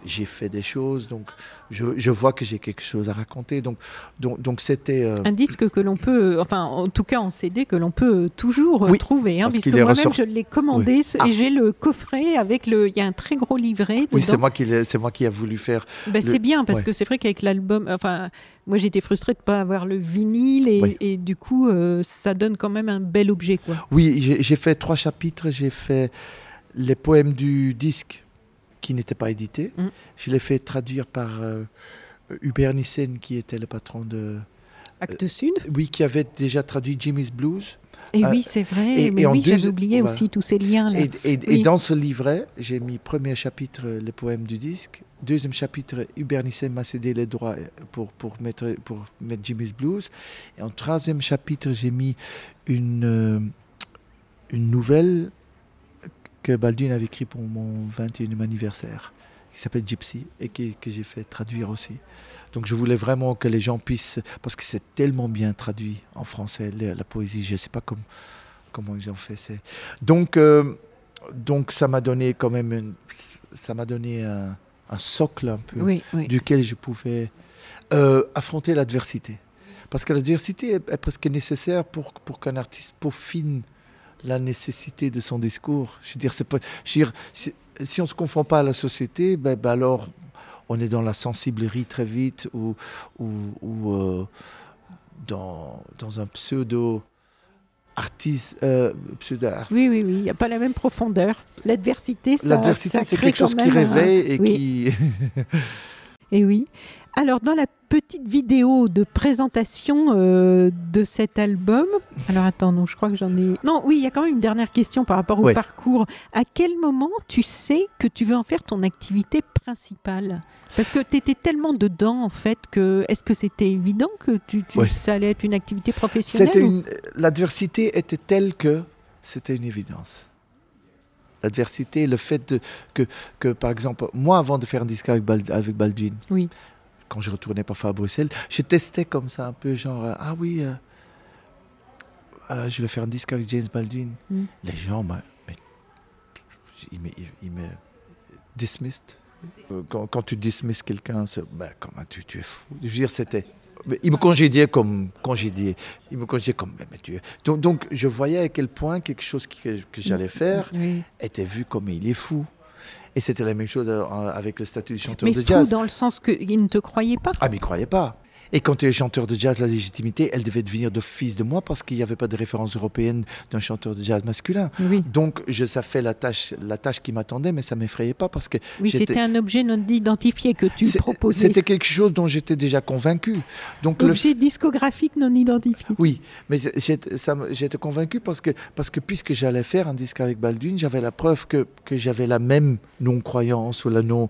j'ai fait des choses, donc je, je vois que j'ai quelque chose à raconter. Donc, donc, donc c'était... euh, Un disque que l'on peut, enfin en tout cas en CD, que l'on peut toujours Oui, trouver, hein, parce puisque moi-même ressort- je l'ai commandé Ah. et j'ai le coffret avec le, il y a un très gros livret. oui, c'est moi, qui c'est moi qui a voulu faire Ben, le- C'est bien parce ouais. que c'est vrai qu'avec l'album, enfin, moi j'étais frustrée de ne pas avoir le vinyle et, Oui. et du coup euh, ça donne quand même un bel objet quoi. Oui, j'ai fait trois chapitres. J'ai fait les poèmes du disque qui n'étaient pas édités. Mm. Je l'ai fait traduire par euh, Hubert Nissen, qui était le patron de. Acte Sud. Oui, qui avait déjà traduit Jimmy's Blues. Et euh, oui, c'est vrai. et- mais et oui, j'avais oublié voilà. aussi tous ces liens là. Et, et- et Oui. dans ce livret, j'ai mis premier chapitre euh, les poèmes du disque. Deuxième chapitre, Hubert Nissen m'a cédé les droits euh, pour, pour, mettre, pour mettre Jimmy's Blues. Et en troisième chapitre, j'ai mis une, euh, une nouvelle que Baldwin avait écrite pour mon 21e anniversaire, qui s'appelle Gypsy, et qui- que j'ai fait traduire aussi. Donc je voulais vraiment que les gens puissent, parce que c'est tellement bien traduit en français, la, la poésie, je ne sais pas comme- comment ils ont fait. c'est- Donc, euh, donc ça m'a donné quand même, une- ça m'a donné un, un socle un peu Oui, oui. duquel je pouvais euh, affronter l'adversité. Parce que l'adversité est, est presque nécessaire pour, pour qu'un artiste peaufine la nécessité de son discours. Je veux dire, c'est pas, je veux dire, si, si on ne se confond pas à la société, ben, ben alors on est dans la sensiblerie très vite ou, ou, ou, euh, dans, dans un pseudo artiste, euh, pseudo Oui, oui, oui, il n'y a pas la même profondeur. L'adversité, ça, L'adversité, c'est quelque chose qui un- réveille et oui. qui. Et oui. Alors, dans la petite vidéo de présentation euh, de cet album, alors attends, non, je crois que j'en ai. Non, oui, il y a quand même une dernière question par rapport au Ouais. parcours. À quel moment tu sais que tu veux en faire ton activité principale? Parce que tu étais tellement dedans, en fait, que est-ce que c'était évident que tu, tu- Ouais. ça allait être une activité professionnelle ou- une... L'adversité était telle que c'était une évidence. L'adversité, le fait de- que, que, par exemple, moi, avant de faire un disque avec, Bald- avec Baldwin, Oui. quand je retournais parfois à Bruxelles, je testais comme ça un peu, genre, euh, ah oui, euh, euh, je vais faire un disque avec James Baldwin. Mm. Les gens, mais, ils me, ils me dismissed. Quand, quand tu dismisses quelqu'un, c'est, ben, comment tu, tu es fou? Je veux dire, c'était. Il me congédiait comme congédié. Il me congédiait comme. Mais, donc, donc, je voyais à quel point quelque chose que, que j'allais faire Oui. était vu comme il est fou. Et c'était la même chose euh, avec le statut de chanteur Mais de fou jazz. dans le sens qu'il ne te croyait pas. Ah, mais il croyait pas. Et quand tu es chanteur de jazz, la légitimité, elle devait devenir d'office de moi parce qu'il n'y avait pas de référence européenne d'un chanteur de jazz masculin. Oui. Donc, je, ça fait la tâche, la tâche qui m'attendait, mais ça m'effrayait pas parce que Oui, c'était un objet non identifié que tu proposais. C'était quelque chose dont j'étais déjà convaincu. Donc, le Objet discographique non identifié. Oui, mais j'étais convaincu parce que, parce que puisque j'allais faire un disque avec Baldwin, j'avais la preuve que, que j'avais la même non-croyance ou la non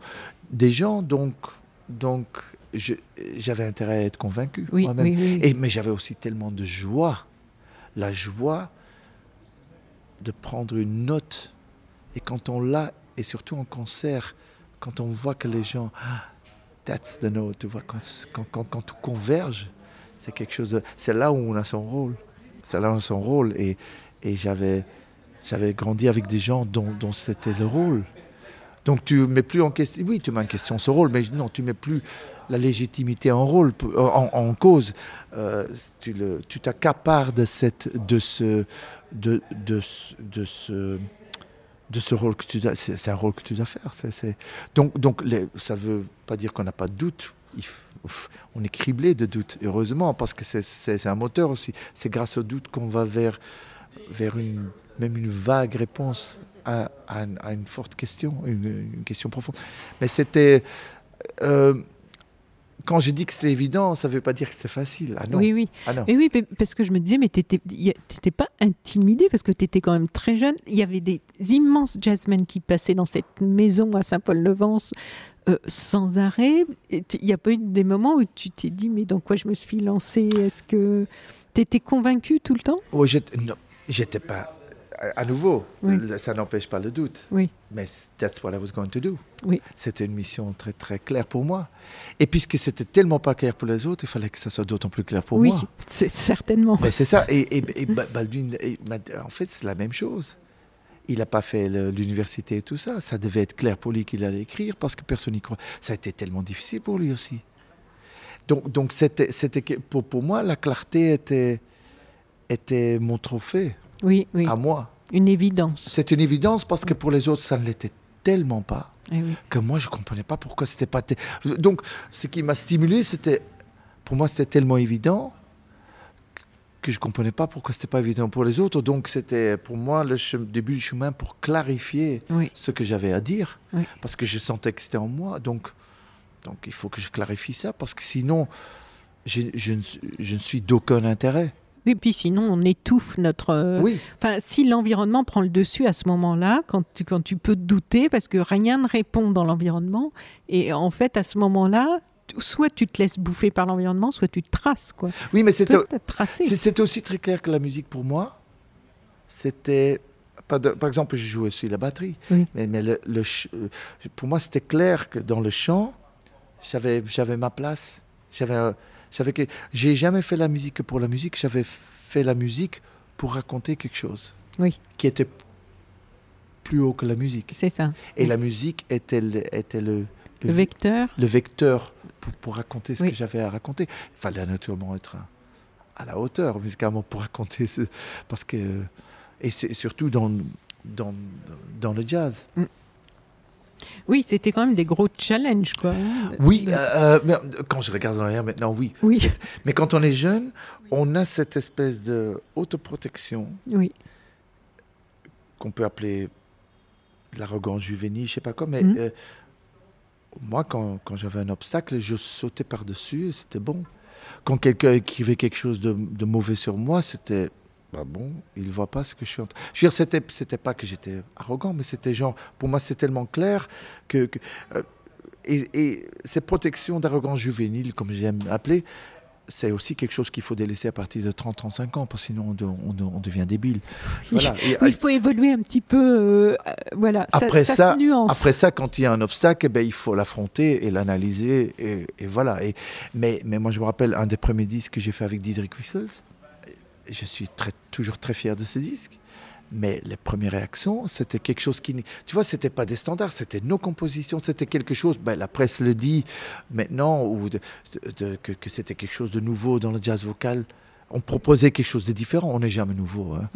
des gens, donc, donc j'avais intérêt à être convaincu Oui, moi-même. oui, oui. Et, mais j'avais aussi tellement de joie, la joie de prendre une note. Et quand on l'a, et surtout en concert, quand on voit que les gens, ah, that's the note, tu vois, quand, quand, quand, quand tout converge, c'est quelque chose de, c'est là où on a son rôle. C'est là où on a son rôle. Et, et j'avais, j'avais grandi avec des gens dont, dont c'était le rôle. Donc tu mets plus en question, oui, tu mets en question ce rôle, mais non, tu mets plus la légitimité en rôle, en, cause. Euh, tu t'accapares de cette, de ce, de, de, ce- de ce, rôle que tu dois, c'est, un rôle que tu dois faire. Donc, donc les- ça veut pas dire qu'on n'a pas de doute. On est criblé de doutes, heureusement, parce que c'est, c'est un moteur aussi. C'est grâce au doute qu'on va vers, vers une, même une vague réponse à, à une, à une forte question, une, une question profonde. Mais c'était. euh, quand j'ai dit que c'était évident, ça ne veut pas dire que c'était facile. Ah non. Oui, oui. Ah non. Et oui, parce que je me disais, mais a- t'étais pas intimidé parce que tu étais quand même très jeune. Il y avait des immenses jazzmen qui passaient dans cette maison à Saint-Paul-de-Vence euh, sans arrêt. Tu- Il n'y a pas eu des moments où tu t'es dit, mais dans quoi je me suis lancée? Est-ce que tu étais convaincu tout le temps? Oui, j'étais pas. À nouveau, Oui. ça n'empêche pas le doute. Oui. Mais that's what I was going to do. Oui. C'était une mission très très claire pour moi. Et puisque c'était tellement pas clair pour les autres, il fallait que ça soit d'autant plus clair pour oui, moi. c'est certainement. Mais c'est ça. Et, et- et Ba- Baldwin, et en fait, c'est la même chose. Il n'a pas fait l'université et tout ça. Ça devait être clair pour lui qu'il allait écrire parce que personne n'y croit. Ça a été tellement difficile pour lui aussi. Donc, donc c'était, pour, pour moi, la clarté était, était mon trophée Oui, oui. à moi. Une évidence. C'est une évidence parce que pour les autres, ça ne l'était tellement pas Eh oui. que moi, je ne comprenais pas pourquoi c'était pas. Donc, ce qui m'a stimulé, c'était. Pour moi, c'était tellement évident que je ne comprenais pas pourquoi c'était pas évident pour les autres. Donc, c'était pour moi le début du chemin pour clarifier Oui. ce que j'avais à dire. Oui. Parce que je sentais que c'était en moi. Donc, donc, il faut que je clarifie ça parce que sinon, je, je ne, je ne suis d'aucun intérêt. Oui, puis sinon, on étouffe notre. euh, Oui. Enfin, si l'environnement prend le dessus à ce moment-là, quand tu, quand tu peux douter, parce que rien ne répond dans l'environnement, et en fait, à ce moment-là, soit tu te laisses bouffer par l'environnement, soit tu te traces, quoi. Oui, mais c'était. C'était aussi très clair que la musique pour moi, c'était. Par exemple, je jouais aussi la batterie. Oui. Mais, mais le, euh, pour moi, c'était clair que dans le chant, j'avais j'avais ma place. J'avais j'avais que j'ai jamais fait la musique que pour la musique. J'avais fait la musique pour raconter quelque chose Oui, qui était plus haut que la musique. c'est ça. Et Oui. la musique était le, était le, Le vecteur. le vecteur pour, pour raconter ce Oui. que j'avais à raconter. Il fallait naturellement être à, à la hauteur, musicalement, pour raconter ce. Parce que. Et surtout dans, dans, dans le jazz. Oui, c'était quand même des gros challenges, quoi. Oui, euh, euh, euh, quand je regarde en arrière maintenant, oui. oui, Mais quand on est jeune, on a cette espèce de autoprotection oui, qu'on peut appeler l'arrogance juvénile, je sais pas quoi, mais Mhm. euh, moi, quand, quand j'avais un obstacle, je sautais par-dessus et c'était bon. Quand quelqu'un écrivait quelque chose de, de mauvais sur moi, c'était bah bon, il voit pas ce que je suis en train. Je veux dire, c'était, c'était pas que j'étais arrogant, mais c'était genre, pour moi, c'était tellement clair que. que, euh, et, et ces protections d'arrogance juvénile, comme j'aime appeler, c'est aussi quelque chose qu'il faut délaisser à partir de 30-35 ans, parce que sinon on, devient débile. Voilà. il faut évoluer un petit peu. Euh, voilà. Après ça, après ça, quand il y a un obstacle, eh ben, il faut l'affronter et l'analyser. Et, voilà. Et, mais, mais moi, je me rappelle un des premiers disques que j'ai fait avec Diedrich Wissels. Je suis toujours très fier de ce disque. Mais les premières réactions, c'était quelque chose qui, tu vois, c'était pas des standards, c'était nos compositions, c'était quelque chose. Ben, la presse le dit maintenant, ou que, c'était quelque chose de nouveau dans le jazz vocal. On proposait quelque chose de différent. On n'est jamais nouveau. Hein.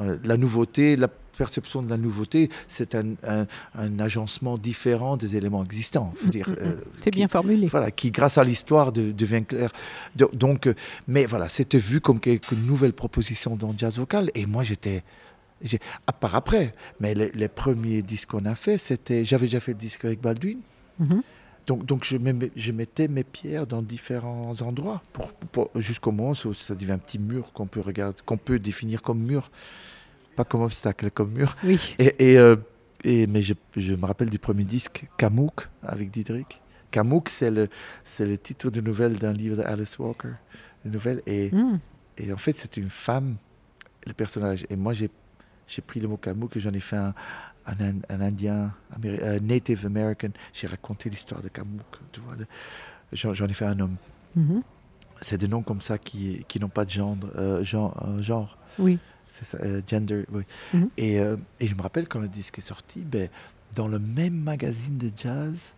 Euh, la nouveauté, la perception de la nouveauté, c'est un, agencement différent des éléments existants. Mm, mm, euh, mm. c'est bien formulé. Voilà, qui, grâce à l'histoire, devient clair. Donc, euh, mais voilà, c'était vu comme une nouvelle proposition dans le jazz vocal. Et moi, j'étais à part après, mais les, premiers disques qu'on a fait, c'était. J'avais déjà fait le disque avec Baldwin. Mhm. Donc, donc je, je, mettais mes pierres dans différents endroits pour, jusqu'au moment où ça devient un petit mur qu'on peut regarder, qu'on peut définir comme mur, pas comme obstacle, comme mur. Oui. Et, euh, et, mais je, je, me rappelle du premier disque, Kamouk, avec Didrik. Kamouk, c'est le, c'est le titre de nouvelle d'un livre d'Alice Walker. Nouvelle, et, mm. et en fait, c'est une femme, le personnage. Et moi, j'ai j'ai pris le mot Kamouk que j'en ai fait un, un, Indien, un Native American. J'ai raconté l'histoire de Kamouk. Tu vois, j'en, ai fait un homme. Mm-hmm. C'est des noms comme ça qui, qui n'ont pas de genre. Euh, genre, euh, genre. Oui. C'est ça, euh, gender. Oui. Mm-hmm. et, et, je me rappelle quand le disque est sorti, ben, dans le même magazine de jazz.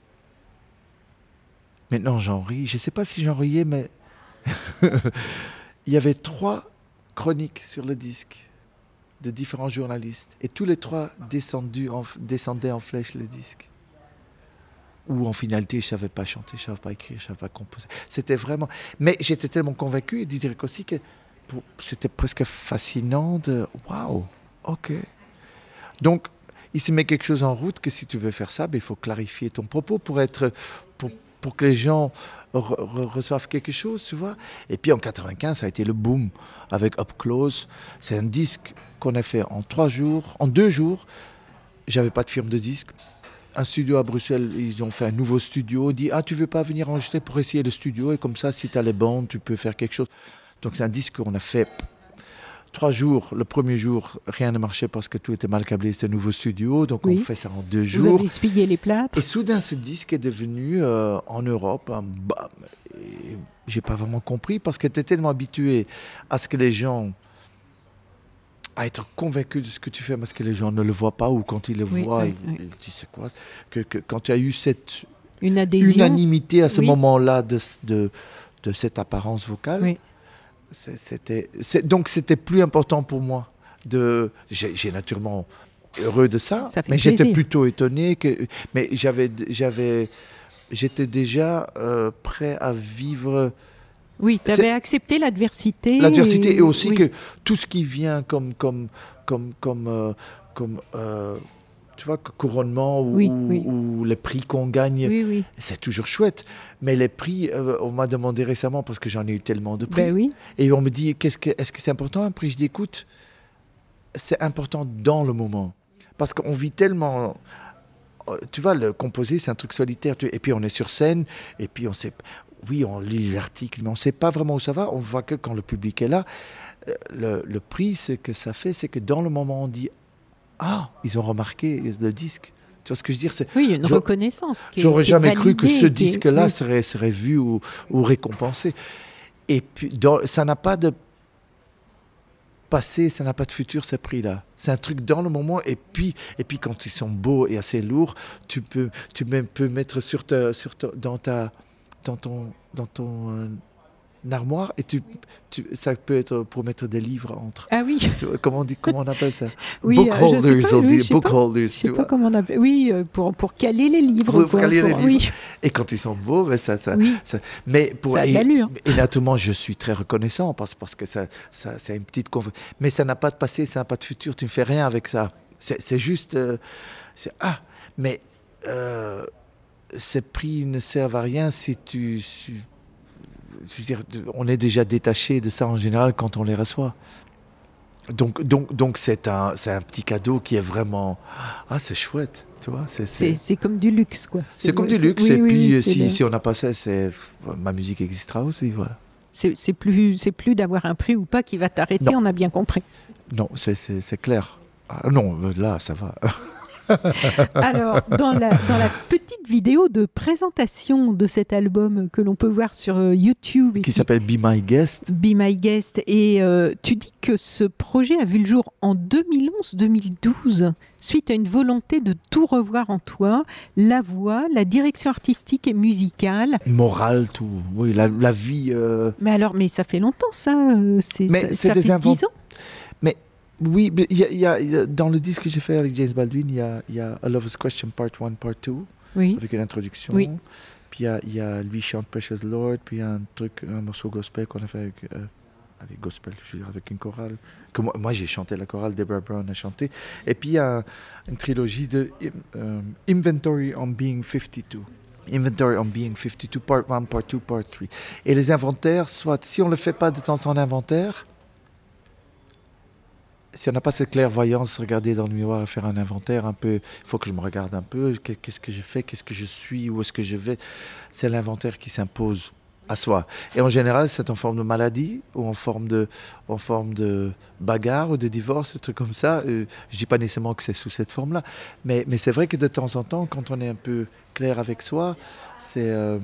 Maintenant, j'en ris. Je ne sais pas si j'en riais, mais il y avait trois chroniques sur le disque de différents journalistes. Et tous les trois descendaient en flèche le disque. Ou en finalité, je ne savais pas chanter, je ne savais pas écrire, je ne savais pas composer. C'était vraiment. Mais j'étais tellement convaincu, et Didier aussi, que c'était presque fascinant de. Waouh, ok. Donc, il se met quelque chose en route que si tu veux faire ça, ben, il faut clarifier ton propos pour être. Pour, que les gens reçoivent quelque chose, tu vois. Et puis en 95, ça a été le boom avec Up Close. C'est un disque qu'on a fait en trois jours, en deux jours. J'avais pas de firme de disque. Un studio à Bruxelles, ils ont fait un nouveau studio. Dit ah tu veux pas venir enregistrer pour essayer le studio? Et comme ça si tu as les bandes tu peux faire quelque chose. Donc c'est un disque qu'on a fait trois jours. Le premier jour, rien ne marchait parce que tout était mal câblé, c'était un nouveau studio. Donc on fait ça en deux jours. Vous avez essuyé les plâtres. Et soudain, ce disque est devenu euh, en Europe un bam. J'ai pas vraiment compris parce que tu es tellement habitué à ce que les gens à être convaincu de ce que tu fais parce que les gens ne le voient pas ou quand ils le voient, ils, disent quoi que, quand tu as eu cette Une unanimité à ce moment-là de, de, de, cette apparence vocale, c'était donc c'était plus important pour moi. De, j'ai naturellement heureux de ça, mais j'étais plutôt étonné que, mais j'avais j'avais j'étais déjà euh, prêt à vivre oui, tu avais accepté l'adversité. L'adversité et, aussi que tout ce qui vient comme, comme, comme, comme, euh, comme euh, tu vois, couronnement ou, les prix qu'on gagne, c'est toujours chouette. Mais les prix, euh, on m'a demandé récemment, parce que j'en ai eu tellement de prix, ben et on me dit, est-ce que c'est important? Un prix? Je dis, écoute, c'est important dans le moment. Parce qu'on vit tellement tu vois, le composer, c'est un truc solitaire. Et puis on est sur scène, et puis on sait, oui, on lit les articles, mais on ne sait pas vraiment où ça va. On voit que quand le public est là, euh, le, prix, ce que ça fait, c'est que dans le moment, on dit Ah, ils ont remarqué le disque. Tu vois ce que je veux dire Oui, il y a une reconnaissance. J'aurais jamais cru que ce disque-là serait, serait vu ou, récompensé. Et puis, ça n'a pas de passé, ça n'a pas de futur, ces prix-là. C'est un truc dans le moment, et puis, et puis quand ils sont beaux et assez lourds, tu peux, tu peux mettre sur ta, sur dans ta dans ton, dans ton euh, armoire et tu, tu, ça peut être pour mettre des livres entre. Ah oui. comment, on dit, comment on appelle ça? Oui, Book euh, holders, on dit book holders. Je sais pas comment on appelle. Oui, euh, pour, pour caler les livres. Pour, caler les livres. Oui. Et quand ils sont beaux, ben, ça, ça, ça, mais pour ça et, et, naturellement, je suis très reconnaissant parce, parce que ça, ça, c'est une petite mais ça n'a pas de passé, ça n'a pas de futur. Tu ne fais rien avec ça. C'est juste, c'est ah, mais. Euh, ces prix ne servent à rien si tu. Je veux dire, on est déjà détaché de ça en général quand on les reçoit. Donc, donc, donc c'est un, c'est un petit cadeau qui est vraiment, ah, c'est chouette, tu vois. C'est, c'est, comme du luxe, quoi. C'est, comme du luxe. et puis, si, si on n'a pas ça, c'est, ma musique existera aussi, voilà. C'est c'est plus, c'est plus d'avoir un prix ou pas qui va t'arrêter, on a bien compris. Non, c'est- c'est c'est clair. Ah, non, euh, là, ça va. Alors, dans la, dans la petite vidéo de présentation de cet album que l'on peut voir sur euh, YouTube, et qui s'appelle Be My Guest. Be My Guest, et euh, tu dis que ce projet a vu le jour en 2011-2012, suite à une volonté de tout revoir en toi, la voix, la direction artistique et musicale. Morale, tout. Oui, la, la vie. euh, Mais alors, mais ça fait longtemps ça, c'est ça, ça fait invent- 10 ans. Oui, mais y a- il y a- il y a- dans le disque que j'ai fait avec James Baldwin, il y a, y a A Lover's Question Part 1, Part 2, Oui. avec une introduction. Oui. Puis il y a, lui chante Precious Lord, puis il y a un truc, un morceau gospel qu'on a fait avec, euh, allez, gospel, je veux dire, avec une chorale. Que moi, moi, j'ai chanté la chorale, Deborah Brown a chanté. Et puis il y a une trilogie de euh, Inventory on Being 52. Inventory on Being 52, Part 1, Part 2, Part 3. Et les inventaires, soit si on ne le fait pas de temps en inventaire, si on n'a pas cette clairvoyance, regarder dans le miroir et faire un inventaire un peu, il faut que je me regarde un peu, qu'est- qu'est-ce que je fais, qu'est-ce que je suis, où est-ce que je vais, c'est l'inventaire qui s'impose à soi. Et en général, c'est en forme de maladie ou en forme de, en forme de bagarre ou de divorce, des trucs comme ça. Euh, je dis pas nécessairement que c'est sous cette forme-là, mais, mais c'est vrai que de temps en temps, quand on est un peu clair avec soi, c'est euh,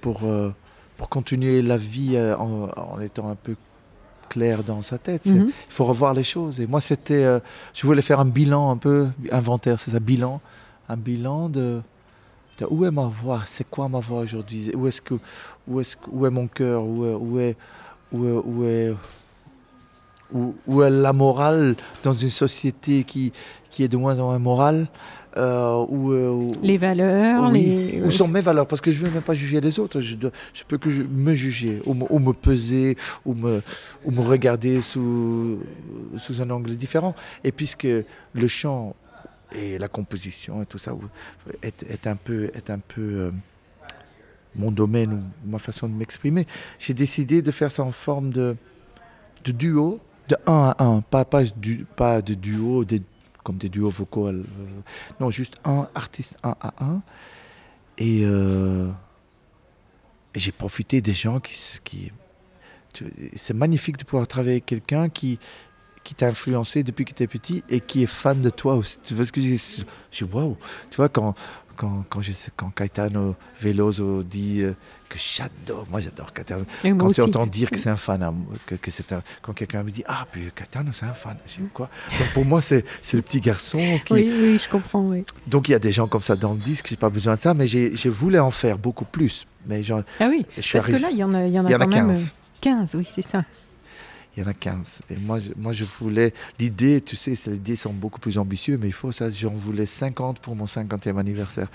pour, euh, pour continuer la vie en, en étant un peu clair dans sa tête. Mhm. il faut revoir les choses. Et moi, c'était, euh, je voulais faire un bilan un peu, inventaire, c'est ça, bilan, un bilan de, de où est ma voix, c'est quoi ma voix aujourd'hui, où est-ce que, où que- où est mon cœur, où est, où est, où est, où est, où- où est la morale dans une société qui, qui est de moins en moins morale, euh, euh, Les valeurs, oui. les. Où sont mes valeurs Parce que je ne veux même pas juger les autres. Je, je peux que je- me juger, ou me, ou me peser, ou me, ou me regarder sous, sous un angle différent. Et puisque le chant et la composition et tout ça est, est un peu, est un peu euh, mon domaine ou ma façon de m'exprimer, j'ai décidé de faire ça en forme de, de duo, de un à un, pas, pas, du, pas de duo, des- comme des duos vocaux. euh, non, juste un artiste un à un. Et, euh, j'ai profité des gens qui. c'est magnifique de pouvoir travailler avec quelqu'un qui, qui t'a influencé depuis que tu es petit et qui est fan de toi aussi. Tu vois ce que je dis Je dis, waouh Tu vois, quand, quand, quand, je sais- quand Caetano Veloso dit euh, que j'adore, moi j'adore Caetano. Et Quand tu entends dire que c'est un fan, hein, que, que c'est un, quand quelqu'un me dit Ah, puis Caetano c'est un fan, je dis quoi? Donc pour moi, c'est c'est le petit garçon qui, Oui, oui, je comprends. Oui. donc il y a des gens comme ça dans le disque, j'ai pas besoin de ça, mais j'ai- je voulais en faire beaucoup plus. Mais genre, Ah oui, je suis parce que là, il y en a, il y en a il y en a quand même 15. euh, 15, oui, c'est ça. Il y en a 15. Et moi, je, moi, je voulais. L'idée, tu sais, les idées sont beaucoup plus ambitieuses, mais il faut ça. J'en voulais 50 pour mon 50e anniversaire.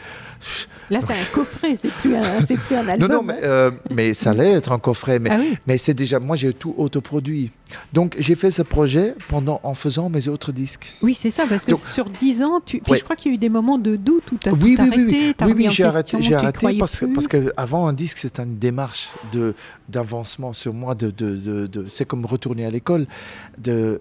Là, c'est un coffret, c'est plus un, plus un Non, album. non, mais, euh, mais ça allait être un coffret. Mais, Ah oui, mais c'est déjà. Moi, j'ai tout autoproduit. Donc, j'ai fait ce projet pendant, en faisant mes autres disques. oui, c'est ça, parce que Donc- sur 10 ans, tu... Puis Ouais. je crois qu'il y a eu des moments de doute où tu as oui, tout oui, arrêté, oui, oui, j'ai arrêté, j'ai arrêté parce que, plus. parce que avant un disque, c'est une démarche d'avancement sur moi, de, de, de, de- c'est comme à l'école. De,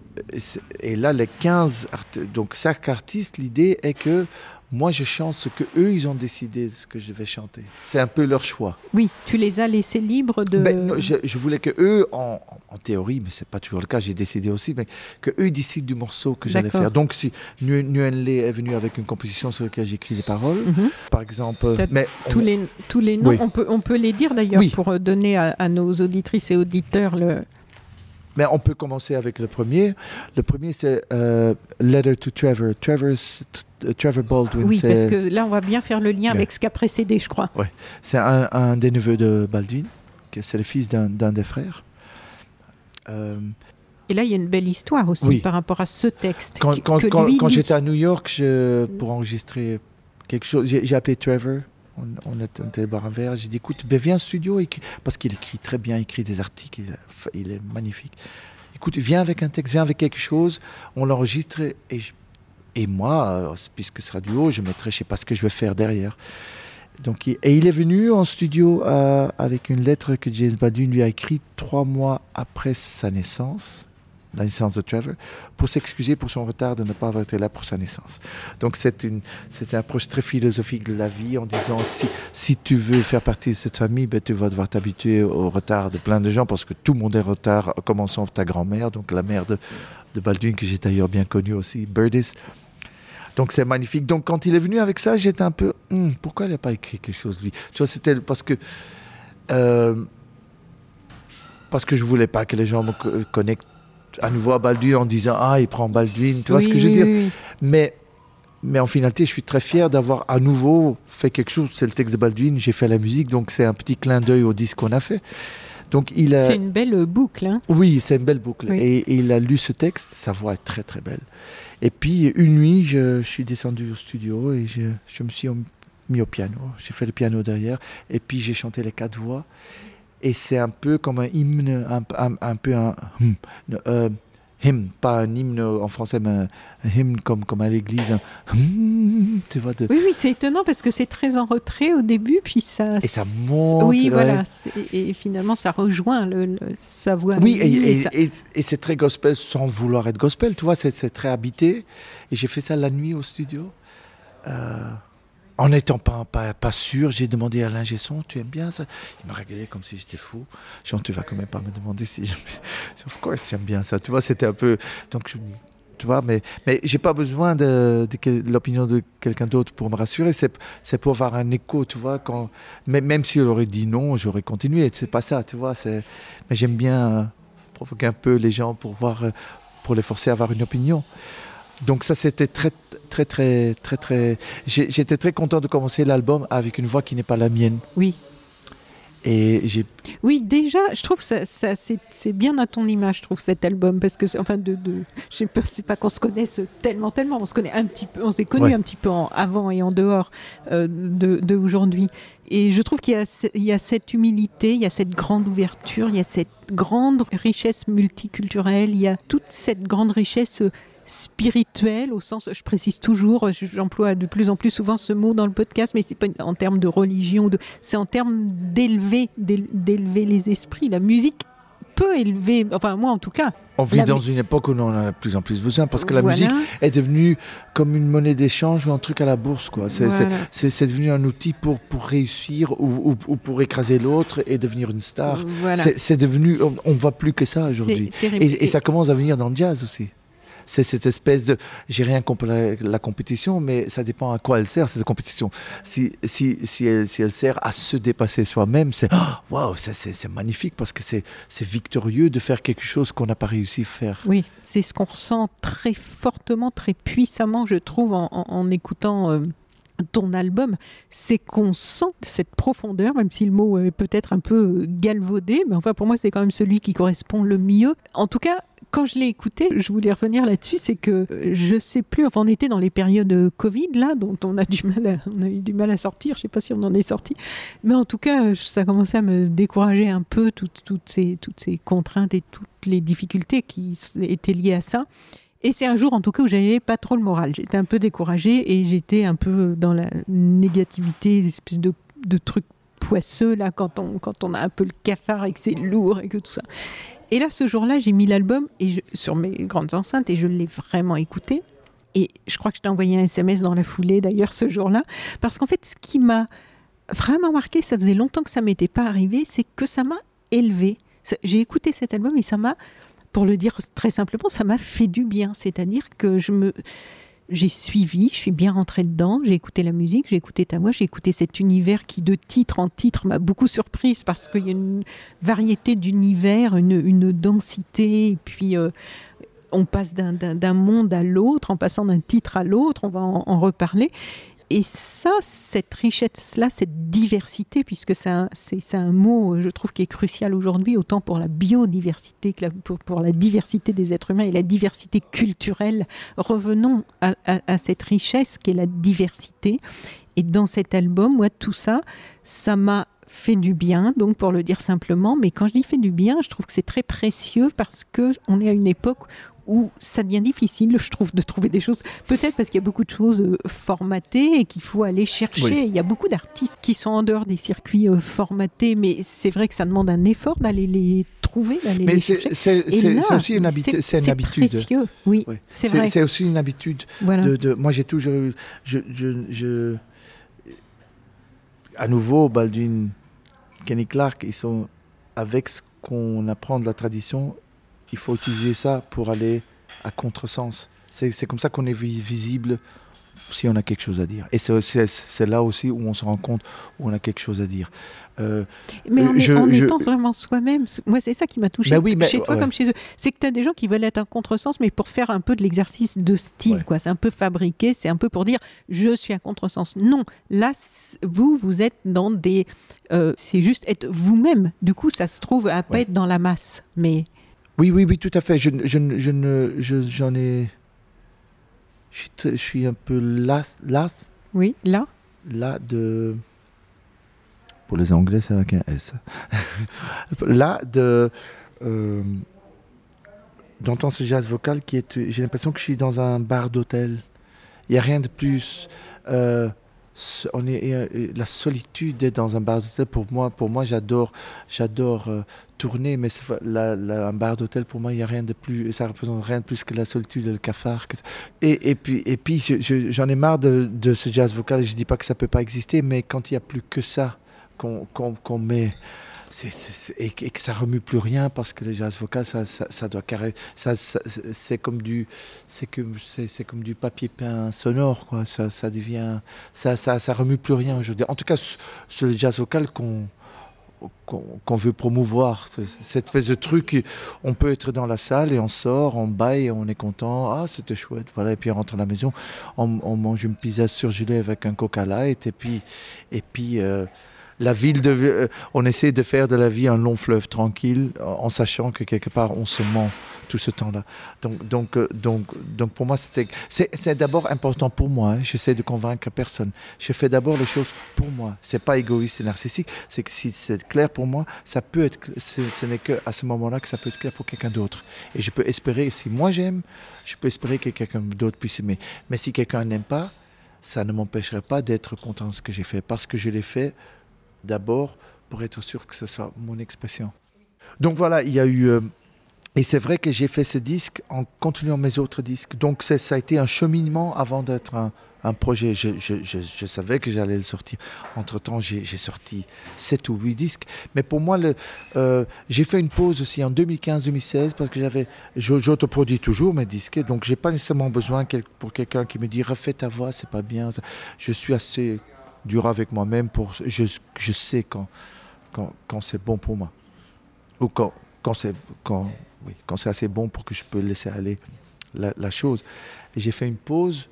et là, les 15, art- donc chaque artiste, l'idée est que moi, je chante ce que eux, ils ont décidé ce que je vais chanter. C'est un peu leur choix. Oui, tu les as laissés libres de... Ben, non, je, je voulais que eux, en, en théorie, mais c'est pas toujours le cas, j'ai décidé aussi, mais que eux décident du morceau que j'allais faire. Donc, si Nu- Nguyen Lé est venu avec une composition sur laquelle j'écris des paroles, Mhm. par exemple, mais on- Tous les, tous les noms, Oui. on, peut, on peut les dire d'ailleurs Oui. pour donner à, à nos auditrices et auditeurs le... Mais on peut commencer avec le premier. Le premier, c'est euh, Letter to Trevor. Trevor, c'est- euh, Trevor Baldwin, Oui, parce que là, on va bien faire le lien Ouais. avec ce qui a précédé, je crois. c'est un, un des neveux de Baldwin, c'est le fils d'un des frères. Euh, Et là, il y a une belle histoire aussi Oui. par rapport à ce texte. quand j'étais à New York, je, pour enregistrer quelque chose, j'ai appelé Trevor. On, on était boire un verre. J'ai dit, écoute, ben viens au studio, parce qu'il écrit très bien, il écrit des articles, il, est- magnifique. Écoute, viens avec un texte, viens avec quelque chose, on l'enregistre et, et moi, euh, puisque ce sera duo, je mettrai, je sais pas ce que je vais faire derrière. Donc, et il est venu en studio euh, avec une lettre que James Baldwin lui a écrite trois mois après sa naissance. La naissance de Trevor, pour s'excuser pour son retard de ne pas avoir été là pour sa naissance. Donc c'est une, c'est approche très philosophique de la vie en disant si, si tu veux faire partie de cette famille, ben, tu vas devoir t'habituer au retard de plein de gens parce que tout le monde est en retard, commençant par ta grand-mère, donc la mère de, de Baldwin que j'ai d'ailleurs bien connue aussi, Birdis. Donc c'est magnifique. Donc quand il est venu avec ça, j'étais un peu, Hum, pourquoi il n'a pas écrit quelque chose lui? Tu vois, c'était parce que euh, parce que je voulais pas que les gens me co- connectent à nouveau à Baldwin en disant ah il prend Baldwin. Tu vois ce que je veux dire? oui, oui. Mais mais en finalité, je suis très fier d'avoir à nouveau fait quelque chose. C'est le texte de Baldwin, j'ai fait la musique, donc c'est un petit clin d'œil au disque qu'on a fait. Donc il a, C'est une belle boucle. hein. oui, c'est une belle boucle. Et il a lu ce texte, sa voix est très très belle. Et puis une nuit, je, je suis descendu au studio et je, je me suis mis au piano. J'ai fait le piano derrière et puis j'ai chanté les quatre voix. Et c'est un peu comme un hymne, un, un- un peu un hum, euh, hymne, pas un hymne en français, mais un, hymne comme, comme à l'église. hum, tu vois, de, Oui, oui, c'est étonnant parce que c'est très en retrait au début, puis ça. Et ça monte, Oui, ouais. voilà. Et, finalement, ça rejoint le, le- sa voix. Oui, et, et- ça- et- et c'est très gospel sans vouloir être gospel, tu vois, c'est c'est très habité. Et j'ai fait ça la nuit au studio. Euh, en n'étant pas, pas, pas sûr, j'ai demandé à l'ingé son, tu aimes bien ça? Il m'a regardé comme si j'étais fou. Genre, tu vas quand même pas me demander si j'aime Of course, j'aime bien ça. Tu vois, c'était un peu... Donc, je- tu vois, mais, mais j'ai pas besoin de, l'opinion de quelqu'un d'autre pour me rassurer. C'est pour avoir un écho, tu vois. Quand, mais, même s'il aurait dit non, j'aurais continué. C'est pas ça, tu vois. Mais j'aime bien provoquer un peu les gens pour voir, pour les forcer à avoir une opinion. Donc ça, c'était très, très, très, très, très. J'étais très content de commencer l'album avec une voix qui n'est pas la mienne. Oui. Et j'ai Oui, déjà, je trouve ça, ça c'est bien à ton image, je trouve cet album, parce que, enfin, de, de, je sais pas, c'est pas qu'on se connaisse tellement, tellement, on se connaît un petit peu, on s'est connus Ouais. un petit peu en avant et en dehors euh, de, de aujourd'hui. Et je trouve qu'il y, y a cette humilité, il y a cette grande ouverture, il y a cette grande richesse multiculturelle, il y a toute cette grande richesse euh, spirituelle au sens, je précise toujours, je- j'emploie de plus en plus souvent ce mot dans le podcast, mais c'est pas en termes de religion, de, c'est en termes d'élever, d'éle- d'élever les esprits. La musique peut élever, enfin moi en tout cas. On vit dans une époque où on en a de plus en plus besoin parce que la Voilà. musique est devenue comme une monnaie d'échange ou un truc à la bourse. quoi. C'est Voilà. devenu un outil pour, pour réussir ou, ou- ou pour écraser l'autre et devenir une star. Voilà. C'est devenu, on ne voit plus que ça aujourd'hui. Et, et ça commence à venir dans le jazz aussi. C'est cette espèce de. J'ai rien contre la, compétition, mais ça dépend à quoi elle sert, cette compétition. Si, si, si, elle, si elle sert à se dépasser soi-même, c'est. oh, Waouh, c'est magnifique parce que c'est victorieux de faire quelque chose qu'on n'a pas réussi à faire. Oui, c'est ce qu'on ressent très fortement, très puissamment, je trouve, en, en- écoutant euh, ton album. C'est qu'on sent cette profondeur, même si le mot est peut-être un peu galvaudé, mais enfin pour moi c'est quand même celui qui correspond le mieux. En tout cas, quand je l'ai écouté, je voulais revenir là-dessus, c'est que euh, je sais plus, enfin on était dans les périodes euh, Covid là, dont on a du mal, à, on a eu du mal à sortir. Je sais pas si on en est sorti, mais en tout cas, euh, ça commençait à me décourager un peu toutes, toutes ces toutes ces contraintes et toutes les difficultés qui étaient liées à ça. Et c'est un jour, en tout cas, où j'avais pas trop le moral. J'étais un peu découragée et j'étais un peu dans la négativité, une espèce de, de truc poisseux, là, quand on, quand on a un peu le cafard et que c'est lourd et que tout ça. Et là, ce jour-là, j'ai mis l'album et sur mes grandes enceintes et je l'ai vraiment écouté. Et je crois que je t'ai envoyé un SMS dans la foulée, d'ailleurs, ce jour-là. Parce qu'en fait, ce qui m'a vraiment marqué, ça faisait longtemps que ça m'était pas arrivé, c'est que ça m'a élevé. J'ai écouté cet album et ça m'a pour le dire très simplement, ça m'a fait du bien. C'est-à-dire que je me, j'ai suivi, je suis bien rentrée dedans, j'ai écouté la musique, j'ai écouté ta voix, j'ai écouté cet univers qui, de titre en titre, m'a beaucoup surprise parce qu'il y a une variété d'univers, une, densité, et puis euh, on passe d'un- monde à l'autre, en passant d'un titre à l'autre, on va en reparler. Et ça, cette richesse-là, cette diversité, puisque c'est un, mot, je trouve, qui est crucial aujourd'hui, autant pour la biodiversité que pour, la diversité des êtres humains et la diversité culturelle. Revenons à, à- à cette richesse qui est la diversité. Et dans cet album, moi, tout ça, ça m'a fait du bien, donc pour le dire simplement. Mais quand je dis fait du bien, je trouve que c'est très précieux parce que on est à une époque où ça devient difficile, je trouve, de trouver des choses. Peut-être parce qu'il y a beaucoup de choses euh, formatées et qu'il faut aller chercher. Il y a beaucoup d'artistes qui sont en dehors des circuits euh, formatés, mais c'est vrai que ça demande un effort d'aller les trouver, d'aller les chercher. C'est aussi une, habitude. C'est. Précieux. Oui, c'est vrai. C'est aussi une habitude. De, de, moi, j'ai toujours eu. Je, je, je, à nouveau, Baldwin, Kenny Clark, ils sont avec ce qu'on apprend de la tradition, il faut utiliser ça pour aller à contresens. C'est comme ça qu'on est visible si on a quelque chose à dire. Et c'est là aussi où on se rend compte où on a quelque chose à dire. Euh, mais en, euh, étant vraiment soi-même, moi c'est ça qui m'a touché bah chez toi comme chez eux. C'est que tu as des gens qui veulent être un contresens, mais pour faire un peu de l'exercice de style. quoi. C'est un peu fabriqué, c'est un peu pour dire je suis un contresens. Non, là, vous, vous êtes dans des. Euh, c'est juste être vous-même. Du coup, ça se trouve à pas être dans la masse. Mais. Oui, oui, oui, tout à fait. Je, je, je ne, j'en ai. Je suis, un peu las, las. Oui, là. Là de pour les Anglais, c'est avec un S. Là, de euh, d'entendre ce jazz vocal qui est. J'ai l'impression que je suis dans un bar d'hôtel. Il n'y a rien de plus. Euh, on est, euh, la solitude d'être dans un bar d'hôtel. Pour moi pour moi j'adore j'adore tourner mais un bar d'hôtel pour moi il y a rien de plus ça représente rien de plus que la solitude le cafard et, et puis et puis j'en ai marre de, de, ce jazz vocal. Je dis pas que ça peut pas exister mais quand il y a plus que ça qu'on met et, que ça remue plus rien parce que les jazz vocal ça, doit carrer ça, c'est comme du c'est que c'est comme du papier peint sonore quoi. Ça, ça devient ça, ça ça remue plus rien aujourd'hui en tout cas sur le jazz vocal qu'on qu'on veut promouvoir cette espèce de truc on peut être dans la salle et on sort on baille on est content. Ah c'était chouette voilà. Et puis on rentre à la maison on, mange une pizza surgelée avec un coca light et puis et puis euh, la ville de, euh, on essaie de faire de la vie un long fleuve tranquille en sachant que quelque part on se ment tout ce temps-là. Donc, donc, euh, donc, donc pour moi, c'est, d'abord important pour moi. Hein. J'essaie de convaincre personne. Je fais d'abord les choses pour moi. C'est pas égoïste et narcissique. C'est que si c'est clair pour moi, ça peut être, ce n'est que à ce moment-là que ça peut être clair pour quelqu'un d'autre. Et je peux espérer, si moi j'aime, je peux espérer que quelqu'un d'autre puisse aimer. Mais si quelqu'un n'aime pas, ça ne m'empêcherait pas d'être content de ce que j'ai fait parce que je l'ai fait d'abord pour être sûr que ce soit mon expression. Donc voilà, il y a eu... Euh, et c'est vrai que j'ai fait ce disque en continuant mes autres disques. Donc ça a été un cheminement avant d'être un, projet. Je, savais que j'allais le sortir. Entre-temps, j'ai sorti 7 ou 8 disques. Mais pour moi, euh, j'ai fait une pause aussi en 2015-2016 parce que j'avais, j'autoproduis toujours mes disques. Donc j'ai pas nécessairement besoin pour quelqu'un qui me dit refais ta voix, c'est pas bien. Je suis assez dur avec moi-même pour je, je sais quand, quand, quand c'est bon pour moi. Ou quand, quand c'est quand, oui, quand c'est assez bon pour que je peux laisser aller la, la chose. J'ai fait une pause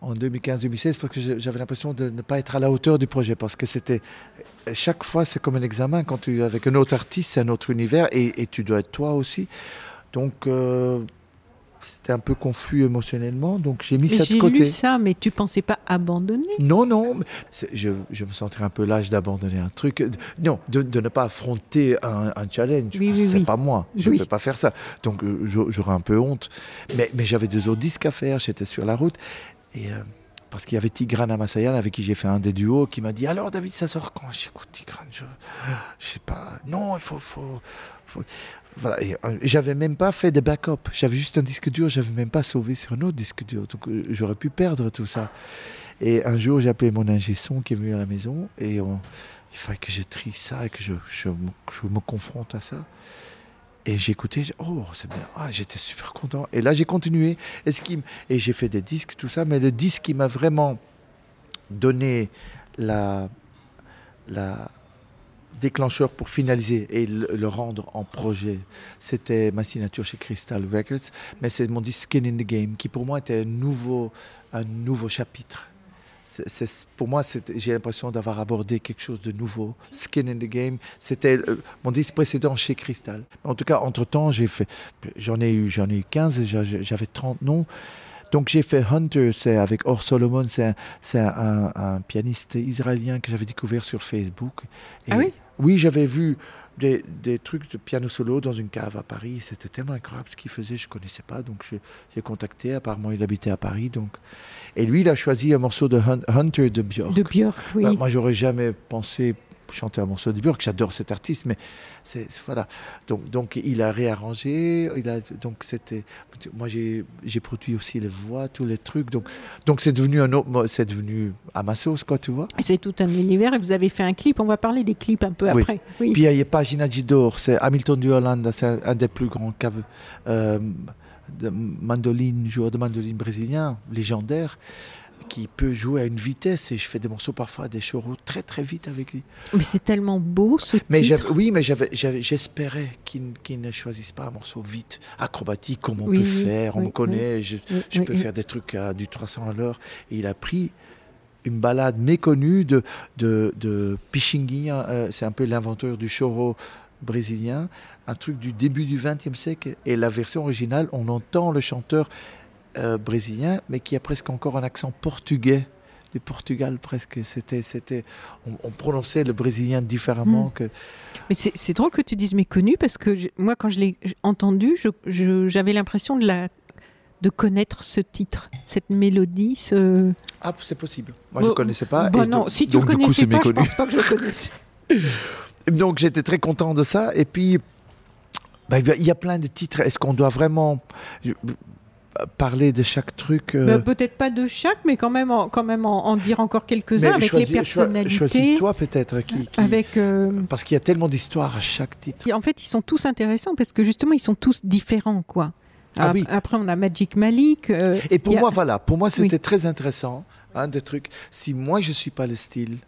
en 2015-2016 parce que j'avais l'impression de ne pas être à la hauteur du projet parce que c'était chaque fois c'est comme un examen. Quand tu avec un autre artiste c'est un autre univers et, et tu dois être toi aussi. Donc euh, c'était un peu confus émotionnellement, donc j'ai mis ça de côté. J'ai lu ça, mais tu pensais pas abandonner? Non, non. Je, je, me sentirais un peu l'âge d'abandonner un truc. Non, de, ne pas affronter un, challenge. Oui, oui, c'est pas moi. Je ne peux pas faire ça. Donc euh, j'aurais un peu honte. Mais, mais j'avais deux autres disques à faire. J'étais sur la route. Et. Euh, parce qu'il y avait Tigran Amasayan avec qui j'ai fait un des duos qui m'a dit alors David ça sort quand? J'écoute Tigran je, je sais pas non il faut, faut, faut voilà, euh, j'avais même pas fait de backup. J'avais juste un disque dur, j'avais même pas sauvé sur un autre disque dur. Donc euh, j'aurais pu perdre tout ça. Et un jour, j'ai appelé mon ingé son qui est venu à la maison et il fallait que je trie ça et que je, je, me, confronte à ça. Et écouté, oh, c'est bien, ah, j'étais super content. Et là, j'ai continué. Et, et j'ai fait des disques, tout ça, mais le disque qui m'a vraiment donné la, la, déclencheur pour finaliser et le, rendre en projet, c'était ma signature chez Crystal Records, mais c'est mon disque Skin in the Game qui pour moi était un nouveau, un nouveau chapitre. Pour moi, j'ai l'impression d'avoir abordé quelque chose de nouveau. Skin in the Game, c'était euh, mon disque précédent chez Crystal. En tout cas, entre-temps, j'en ai eu, ai eu 15, j'avais 30 noms. Donc j'ai fait Hunter, c'est avec Or Solomon, c'est un, pianiste israélien que j'avais découvert sur Facebook. ah oui? Oui, j'avais vu des, des, trucs de piano solo dans une cave à Paris. C'était tellement incroyable ce qu'il faisait, je ne connaissais pas. Donc j'ai contacté, apparemment il habitait à Paris. Donc... Et lui, il a choisi un morceau de Hunter de Björk. De Björk, oui. Bah, moi, j'aurais jamais pensé chanter un morceau de Björk. J'adore cet artiste, mais c'est voilà. Donc, donc il a réarrangé. Il a donc c'était. Moi j'ai produit aussi les voix, tous les trucs. Donc donc c'est devenu un autre. C'est devenu à ma sauce quoi, tu vois. C'est tout un univers et vous avez fait un clip. On va parler des clips un peu après. Oui. Puis il y a Pagina Gidor, c'est Hamilton du Hollande, c'est un, des plus grands caves. Euh, de mandoline, joueur de mandoline brésilien, légendaire qui peut jouer à une vitesse et je fais des morceaux parfois des choraux très très vite avec lui. Mais c'est tellement beau ce mais titre. Oui, mais j'espérais qu'il ne choisisse pas un morceau vite, acrobatique comme on peut faire, on me connaît, je, peux faire des trucs à du 300 à l'heure. Et il a pris une balade méconnue de, de, de Pichinguinha, euh, c'est un peu l'inventeur du choro brésilien, un truc du début du XXe siècle. Et la version originale, on entend le chanteur euh, brésilien, mais qui a presque encore un accent portugais du Portugal presque. C'était, c'était, on, prononçait le brésilien différemment hmm. que. Mais c'est, drôle que tu dises méconnu parce que moi, quand je l'ai entendu, j'avais l'impression de la de connaître ce titre, cette mélodie, ce. Ah, c'est possible. Moi, je ne connaissais pas. Bah non, si tu ne connaissais pas, je pense pas que je connaissais. donc, j'étais très content de ça. Et puis, bah, il y a plein de titres. Est-ce qu'on doit vraiment parler de chaque truc euh, bah, Peut-être pas de chaque, mais quand même en, quand même en, dire encore quelques-uns avec les personnalités. Choisis toi peut-être. Qui, Avec, euh, Parce qu'il y a tellement d'histoires à chaque titre. En fait, ils sont tous intéressants parce que justement, ils sont tous différents. quoi. Ah, oui. Après, on a Magic Malik. Euh, Et pour moi, voilà, pour moi, c'était très intéressant, hein, des trucs. Si moi, je suis pas le style,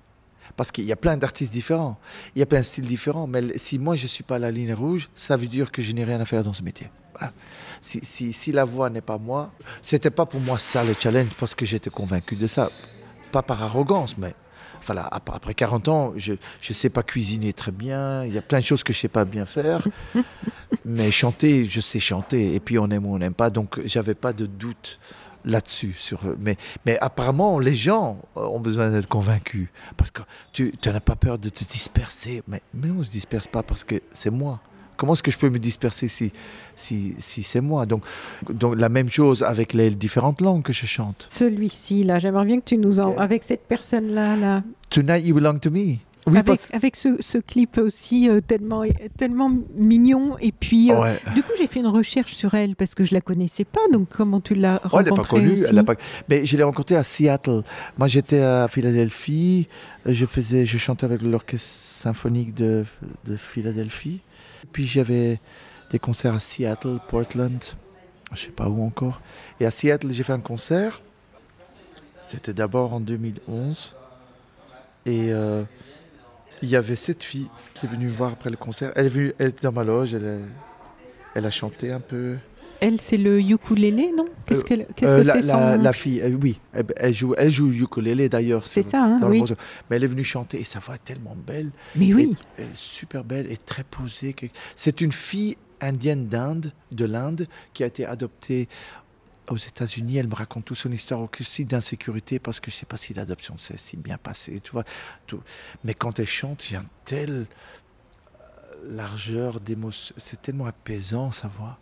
parce qu'il y a plein d'artistes différents, il y a plein de styles différents, mais si moi, je suis pas la ligne rouge, ça veut dire que je n'ai rien à faire dans ce métier. Voilà si, si, la voix n'est pas moi, c'était pas pour moi ça le challenge parce que j'étais convaincu de ça. Pas par arrogance, mais voilà, après 40 ans, je ne sais pas cuisiner très bien, il y a plein de choses que je ne sais pas bien faire, mais chanter, je sais chanter, et puis on aime ou on n'aime pas, donc j'avais pas de doute là-dessus. Sur, mais, mais apparemment, les gens ont besoin d'être convaincus, parce que tu, tu n'as pas peur de te disperser, mais, mais on ne se disperse pas parce que c'est moi. Comment est-ce que je peux me disperser si, si, si c'est moi? Donc, donc la même chose avec les différentes langues que je chante. Celui-ci, là, j'aimerais bien que tu nous en... Avec cette personne-là, là. Tonight You Belong to Me. Oui, avec, avec ce, ce, clip aussi euh, tellement, tellement mignon. Et puis, euh, du coup, j'ai fait une recherche sur elle parce que je la connaissais pas. Donc, comment tu l'as rencontrée oh, Elle n'est pas connue. Elle pas... Mais je l'ai rencontrée à Seattle. Moi, j'étais à Philadelphie. Je, faisais, je chantais avec l'orchestre symphonique de, de Philadelphie. Puis j'avais des concerts à Seattle, Portland, je sais pas où encore. Et à Seattle, j'ai fait un concert. C'était d'abord en 2011. Et euh, il y avait cette fille qui est venue voir après le concert. Elle, est venue, elle dans ma loge, elle a chanté un peu. Elle, c'est le ukulélé, non? Qu'est-ce euh, que euh, c'est la, la, fille, euh, oui, elle, joue, elle joue ukulélé d'ailleurs. C'est ça, hein, oui. Mais elle est venue chanter et sa voix est tellement belle. Mais oui. super belle et très posée. C'est une fille indienne d'Inde, de l'Inde, qui a été adoptée aux États-Unis. Elle me raconte toute son histoire aussi d'insécurité parce que je ne sais pas si l'adoption s'est si bien passée. Tu vois, tout. Mais quand elle chante, il y a une telle largeur d'émotion. C'est tellement apaisant sa voix.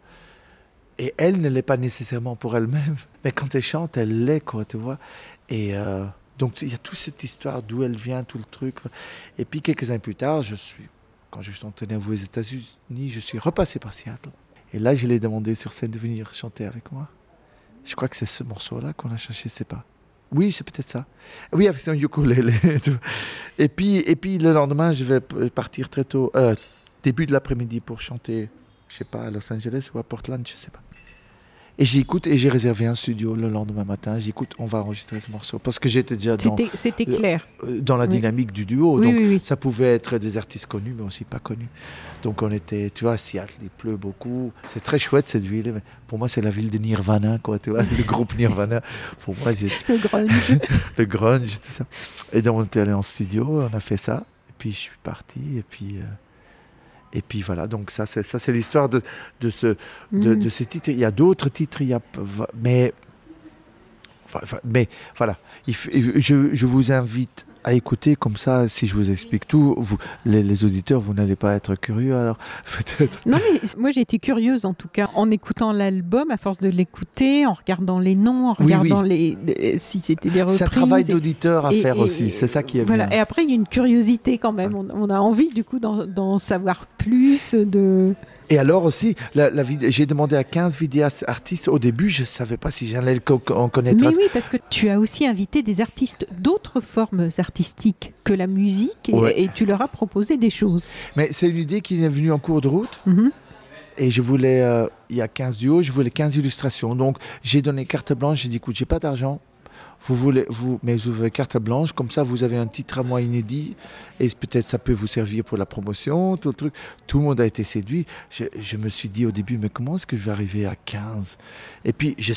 Et elle ne l'est pas nécessairement pour elle-même, mais quand elle chante, elle l'est, quoi, tu vois. Et euh, donc, il y a toute cette histoire d'où elle vient, tout le truc. Et puis, quelques années plus tard, je suis, quand je suis entraîné aux États-Unis, je suis repassé par Seattle. Et là, je l'ai demandé sur scène de venir chanter avec moi. Je crois que c'est ce morceau-là qu'on a cherché, je sais pas. Oui, c'est peut-être ça. Oui, avec son ukulélé. Et puis, et puis le lendemain, je vais partir très tôt, euh, début de l'après-midi pour chanter, je sais pas, à Los Angeles ou à Portland, je sais pas. Et j'écoute et j'ai réservé un studio le lendemain matin. J'écoute, on va enregistrer ce morceau parce que j'étais déjà dans. C'était clair. Euh, dans la dynamique du duo. donc ça pouvait être des artistes connus, mais aussi pas connus. Donc on était, tu vois, à Seattle, il pleut beaucoup. C'est très chouette cette ville. Mais pour moi, c'est la ville de Nirvana, quoi. Tu vois, le groupe Nirvana. Pour moi, le grunge. le grunge, tout ça. Et donc on était allé en studio, on a fait ça. Et puis je suis parti. Et puis. Euh, et puis voilà, donc ça c'est, ça, c'est l'histoire de, de, ce, de, mm. de, ces titres. Il y a d'autres titres, il y a, mais, mais voilà, je, je vous invite à écouter comme ça. Si je vous explique tout, vous, les, les auditeurs, vous n'allez pas être curieux alors peut-être. Non, mais moi j'ai été curieuse en tout cas en écoutant l'album, à force de l'écouter, en regardant les noms, en regardant oui. les si c'était des reprises. C'est un travail d'auditeur à et- faire et- aussi. C'est ça qui est voilà. bien. Et après, il y a une curiosité quand même. On, on a envie du coup d'en savoir plus. De... Et alors aussi, la, la vid- j'ai demandé à 15 vidéastes artistes. Au début, je ne savais pas si j'allais en connaître. Mais oui, parce que tu as aussi invité des artistes d'autres formes artistiques que la musique et, Ouais. et tu leur as proposé des choses. Mais c'est une idée qui est venue en cours de route. Mhm. Et je voulais, euh, il y a 15 duos, je voulais 15 illustrations. Donc j'ai donné carte blanche, j'ai dit écoute, j'ai pas d'argent. Vous voulez, vous, mais vous avez carte blanche, comme ça vous avez un titre à moi inédit et peut-être ça peut vous servir pour la promotion, tout le truc. Tout le monde a été séduit. Je, je me suis dit au début, mais comment est-ce que je vais arriver à 15 Et puis je-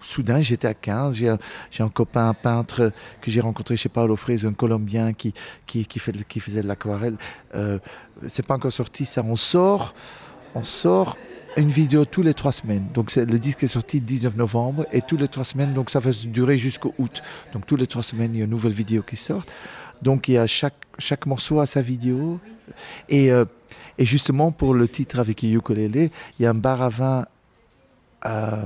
soudain j'étais à 15. J'ai un, copain, un peintre que j'ai rencontré chez Paolo Freire, un Colombien qui, qui, qui, fait, qui faisait de l'aquarelle. Euh, C'est pas encore sorti, ça on sort on sort une vidéo tous les trois semaines. Donc le disque est sorti le 19 novembre et tous les trois semaines, donc ça va durer jusqu'au août. Donc tous les trois semaines, il y a une nouvelle vidéo qui sort. Donc il y a chaque, chaque morceau a sa vidéo. Et, euh, et justement pour le titre avec Ukulele, il y a un bar à vin. euh,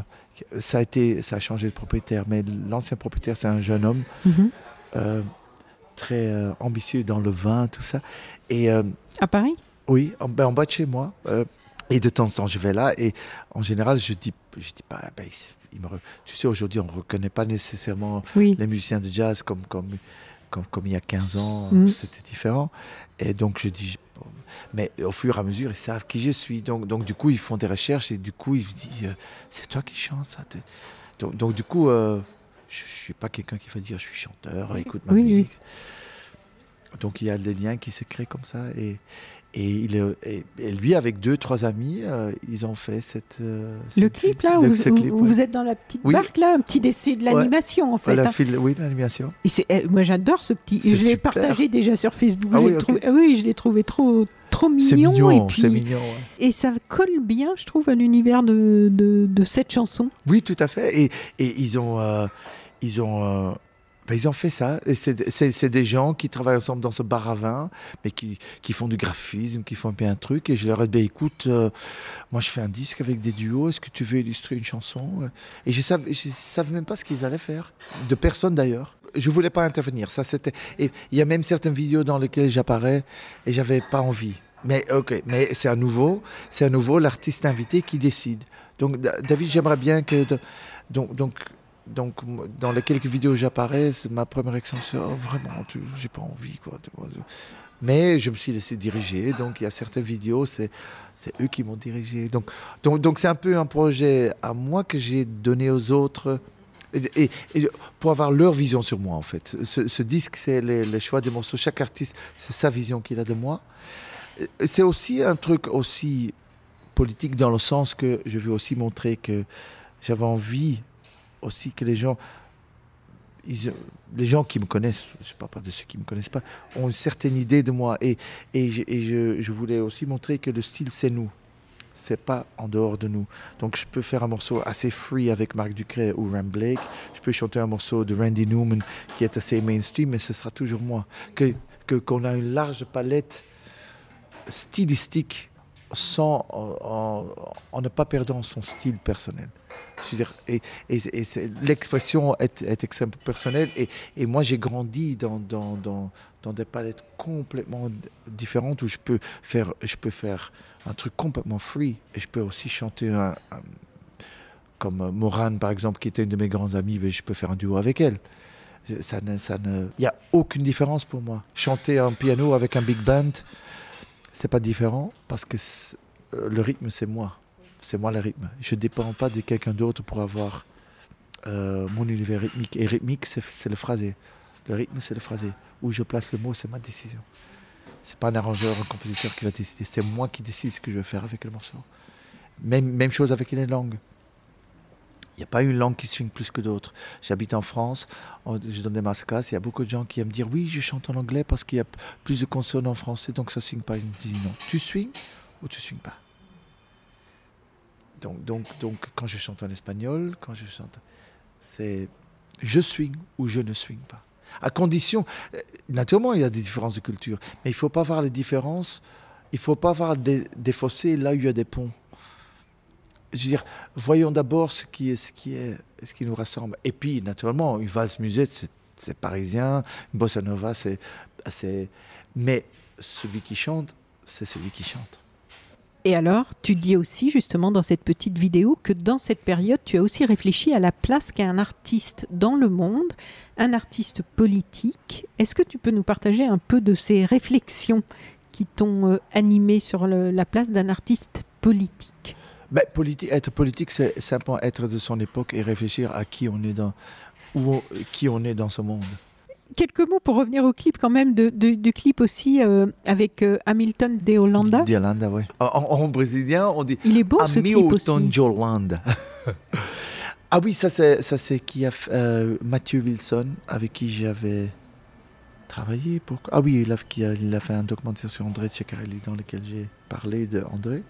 ça, a été, ça a changé de propriétaire, mais l'ancien propriétaire, c'est un jeune homme Mhm. euh, très ambitieux dans le vin, tout ça. Et À Paris? Oui, en, ben, en bas de chez moi. Et de temps en temps, je vais là. Et en général, je dis, je dis pas, ben, il- il me re- tu sais, aujourd'hui, on ne reconnaît pas nécessairement Oui. les musiciens de jazz comme, comme, comme, comme il y a 15 ans. Mhm. C'était différent. Et donc, je dis, mais au fur et à mesure, ils savent qui je suis. Donc, donc du coup, ils font des recherches et du coup, ils me disent, euh, c'est toi qui chantes ça. Donc, donc, du coup, euh, je ne suis pas quelqu'un qui va dire, je suis chanteur, écoute ma Oui, oui. musique. Donc il y a des liens qui se créent comme ça. Et, et, il est- et- et lui, avec deux, trois amis, euh, ils ont fait cette. euh, Le cette clip là, où, ce où- clip, où ouais. vous êtes dans la petite Oui. barque là, un petit dessin de l'animation en fait. La hein. fil- oui, l'animation. Et eh, moi j'adore ce petit. Je l'ai partagé déjà sur Facebook. Ah Je oui, trouvé- oui, je l'ai trouvé trop, trop mignon. mignon, et, puis- mignon. ouais. et ça colle bien, je trouve, à l'univers de, de, de cette chanson. Oui, tout à fait. Et, et ils ont, euh, ils ont, ben, ils ont fait ça. C'est, des gens qui travaillent ensemble dans ce bar à vin, mais qui, qui font du graphisme, qui font bien un truc. Et je leur ai dit, ben, écoute, euh, moi je fais un disque avec des duos. Est-ce que tu veux illustrer une chanson? Et je je savais même pas ce qu'ils allaient faire. De personne d'ailleurs. Je voulais pas intervenir. Ça, c'était. Et il y a même certaines vidéos dans lesquelles j'apparais et j'avais pas envie. Mais ok, mais c'est à nouveau, c'est à nouveau l'artiste invité qui décide. Donc Da- David, j'aimerais bien que donc donc donc dans les quelques vidéos où j'apparais, c'est ma première extension. Oh, vraiment, j'ai pas envie quoi. Mais je me suis laissé diriger. Donc il y a certaines vidéos, c'est c'est eux qui m'ont dirigé. Donc donc donc c'est un peu un projet à moi que j'ai donné aux autres. Et, pour avoir leur vision sur moi en fait. Ce, disque, c'est les, les choix des morceaux. Chaque artiste, c'est sa vision qu'il a de moi. C'est aussi un truc aussi politique dans le sens que je veux aussi montrer que j'avais envie aussi que les gens, les gens qui me connaissent, je ne parle pas de ceux qui ne me connaissent pas, ont une certaine idée de moi. Et, et, je, je- voulais aussi montrer que le style, c'est nous. C'est pas en dehors de nous. Donc je peux faire un morceau assez free avec Marc Ducret ou Ram Blake. Je peux chanter un morceau de Randy Newman qui est assez mainstream, mais ce sera toujours moi. Que- qu'on a une large palette stylistique sans en, ne pas perdant son style personnel. Je veux dire, et, et, et l'expression est, est extrêmement personnelle. Et, et moi, j'ai grandi dans, dans, dans, dans des palettes complètement différentes où je peux faire, je peux faire un truc complètement free. Et je peux aussi chanter un, comme Morane, par exemple, qui était une de mes grandes amies, mais je peux faire un duo avec elle. Ça ne, ça ne, il n'y a aucune différence pour moi. Chanter un piano avec un big band, c'est pas différent parce que euh, le rythme, c'est moi. C'est moi le rythme. Je ne dépends pas de quelqu'un d'autre pour avoir euh, mon univers rythmique. Et rythmique, c'est c'est le phrasé. Le rythme, c'est le phrasé. Où je place le mot, c'est ma décision. C'est pas un arrangeur, un compositeur qui va décider. C'est moi qui décide ce que je vais faire avec le morceau. Même, même chose avec les langues. Il n'y a pas une langue qui swing plus que d'autres. J'habite en France, je donne des masterclass, il y a beaucoup de gens qui aiment dire oui, je chante en anglais parce qu'il y a plus de consonnes en français, donc ça ne swing pas. Je dis non. Tu swing ou tu swing pas? Donc, donc, donc, quand je chante en espagnol, quand je chante, c'est je swing ou je ne swing pas. À condition, euh, naturellement, il y a des différences de culture, mais il ne faut pas voir les différences, il ne faut pas voir des, fossés là où il y a des ponts. Je veux dire, voyons d'abord ce qui est, ce qui est, ce qui nous rassemble. Et puis, naturellement, une vase musette, c'est parisien, une bossa nova, c'est, mais celui qui chante, c'est celui qui chante. Et alors, tu dis aussi justement dans cette petite vidéo que dans cette période, tu as aussi réfléchi à la place qu'a un artiste dans le monde, un artiste politique. Est-ce que tu peux nous partager un peu de ces réflexions qui t'ont euh, animé sur la place d'un artiste politique? Ben, Être politique, c'est simplement être de son époque et réfléchir à qui on est dans, où qui on est dans ce monde quelques mots pour revenir au clip quand même, de, du clip aussi euh, avec euh, Hamilton de Hollanda. De Hollanda, oui. En, brésilien, on dit Il est beau ce clip aussi. Hollanda. ah oui, ça c'est, ça c'est qui a euh, Mathieu Wilson, avec qui j'avais travaillé. Pour... Ah oui, il a, il a fait un documentaire sur André Ceccarelli dans lequel j'ai parlé de André.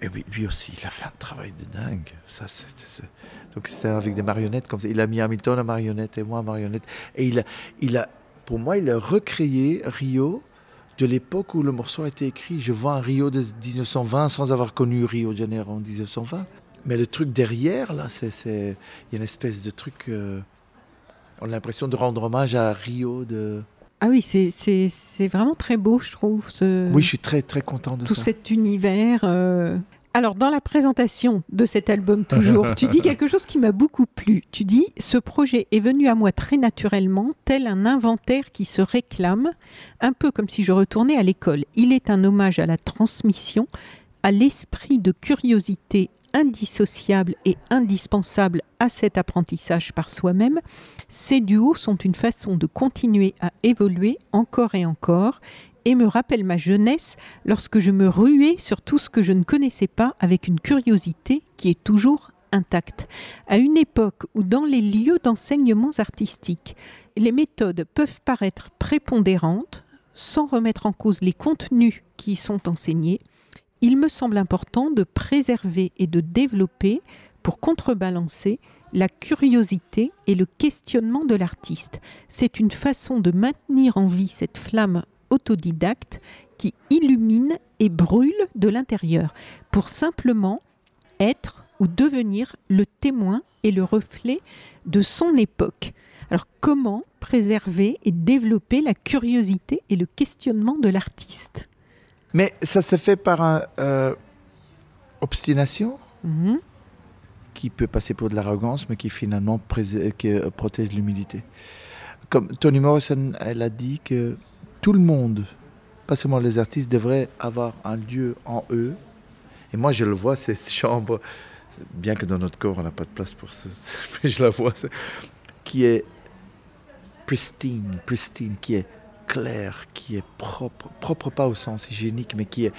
Et oui, lui aussi, il a fait un travail de dingue. Ça, Donc c'était avec des marionnettes comme ça. Il a mis Hamilton en marionnette et moi en marionnette. Et il a, pour moi, il a recréé Rio de l'époque où le morceau a été écrit. Je vois un Rio de 1920 sans avoir connu Rio de Janeiro en 1920. Mais le truc derrière, là, c'est, il y a une espèce de truc. Euh, on a l'impression de rendre hommage à Rio de. Ah oui, c'est vraiment très beau, je trouve. Ce... Oui, je suis très très content de tout ça. Tout cet univers. Euh. Alors, dans la présentation de cet album, toujours, tu dis quelque chose qui m'a beaucoup plu. Tu dis Ce projet est venu à moi très naturellement, tel un inventaire qui se réclame, un peu comme si je retournais à l'école. Il est un hommage à la transmission, à l'esprit de curiosité indissociable et indispensable à cet apprentissage par soi-même, ces duos sont une façon de continuer à évoluer encore et encore et me rappellent ma jeunesse lorsque je me ruais sur tout ce que je ne connaissais pas avec une curiosité qui est toujours intacte. À une époque où dans les lieux d'enseignements artistiques, les méthodes peuvent paraître prépondérantes, sans remettre en cause les contenus qui y sont enseignés, il me semble important de préserver et de développer, pour contrebalancer, la curiosité et le questionnement de l'artiste. C'est une façon de maintenir en vie cette flamme autodidacte qui illumine et brûle de l'intérieur, pour simplement être ou devenir le témoin et le reflet de son époque. Alors comment préserver et développer la curiosité et le questionnement de l'artiste? Mais ça se fait par une euh, obstination mhm. qui peut passer pour de l'arrogance, mais qui finalement qui, euh, protège l'humilité. Comme Toni Morrison, elle a dit que tout le monde, pas seulement les artistes, devraient avoir un lieu en eux. Et moi, je le vois, ces chambres, bien que dans notre corps, on n'a pas de place pour ça, mais je la vois, qui est pristine, pristine, qui est clair, qui est propre, propre pas au sens hygiénique, mais qui est,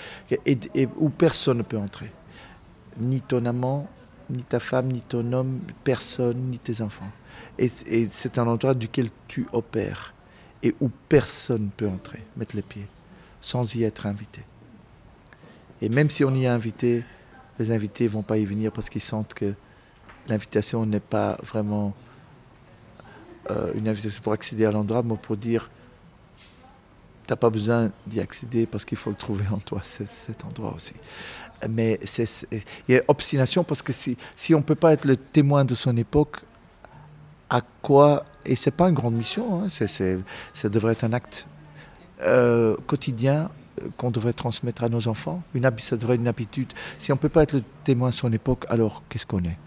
et, où personne ne peut entrer. Ni ton amant, ni ta femme, ni ton homme, personne, ni tes enfants. Et, c'est un endroit duquel tu opères et où personne ne peut entrer, mettre les pieds, sans y être invité. Et même si on y est invité, les invités vont pas y venir parce qu'ils sentent que l'invitation n'est pas vraiment euh, une invitation pour accéder à l'endroit, mais pour dire tu n'as pas besoin d'y accéder parce qu'il faut le trouver en toi, cet endroit aussi. Mais il y a obstination parce que si, si on ne peut pas être le témoin de son époque, à quoi Et c'est pas une grande mission, hein, ça devrait être un acte euh, quotidien euh, qu'on devrait transmettre à nos enfants. Une, ça devrait être une habitude. Si on ne peut pas être le témoin de son époque, alors qu'est-ce qu'on est?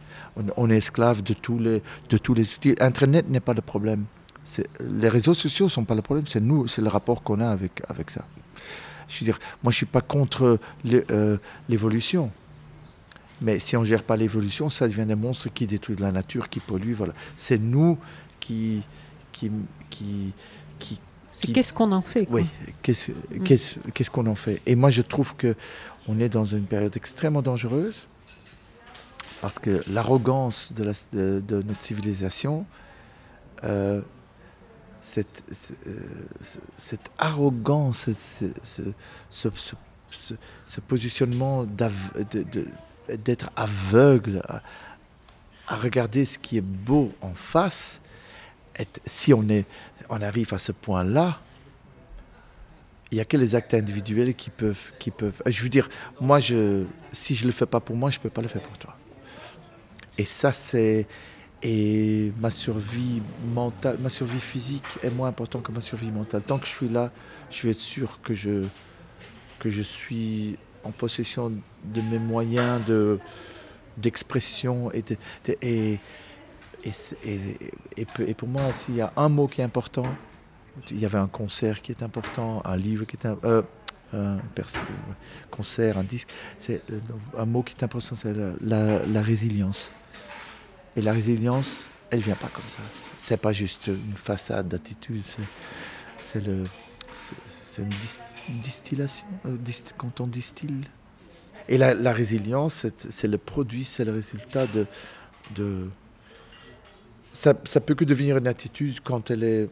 On, est esclave de tous les, de tous les outils. Internet n'est pas le problème les réseaux sociaux ne sont pas le problème, c'est nous, c'est le rapport qu'on a avec, avec ça. Je veux dire, moi je ne suis pas contre euh, l'évolution. Mais si on ne gère pas l'évolution, ça devient des monstres qui détruisent la nature, qui polluent. Voilà. C'est nous qui. qui, qui, qui Qu'est-ce qu'on en fait Oui, mm. qu'est-ce qu'on en fait? Et moi, je trouve que on est dans une période extrêmement dangereuse parce que l'arrogance de, de, notre civilisation euh, cette, euh, cette arrogance, ce, ce, positionnement d'être aveugle à, regarder ce qui est beau en face, si on, est, on arrive à ce point-là, il n'y a que les actes individuels qui peuvent, qui peuvent. Je veux dire, moi, je, si je le fais pas pour moi, je peux pas le faire pour toi. Et ça, c'est et ma survie mentale, ma survie physique est moins importante que ma survie mentale. Tant que je suis là, je vais être sûr que je que je suis en possession de mes moyens de d'expression et, et, et, et- et pour moi, s'il y a un mot qui est important, il y avait un concert qui est important, un livre qui est un, euh, un concert, un disque, c'est un mot qui est important, c'est la résilience. Et la résilience, elle vient pas comme ça. C'est pas juste une façade d'attitude, c'est, une dis- distillation, euh, quand on distille. Et la, résilience, c'est, le produit, c'est le résultat de, ça, ça peut que devenir une attitude quand elle est,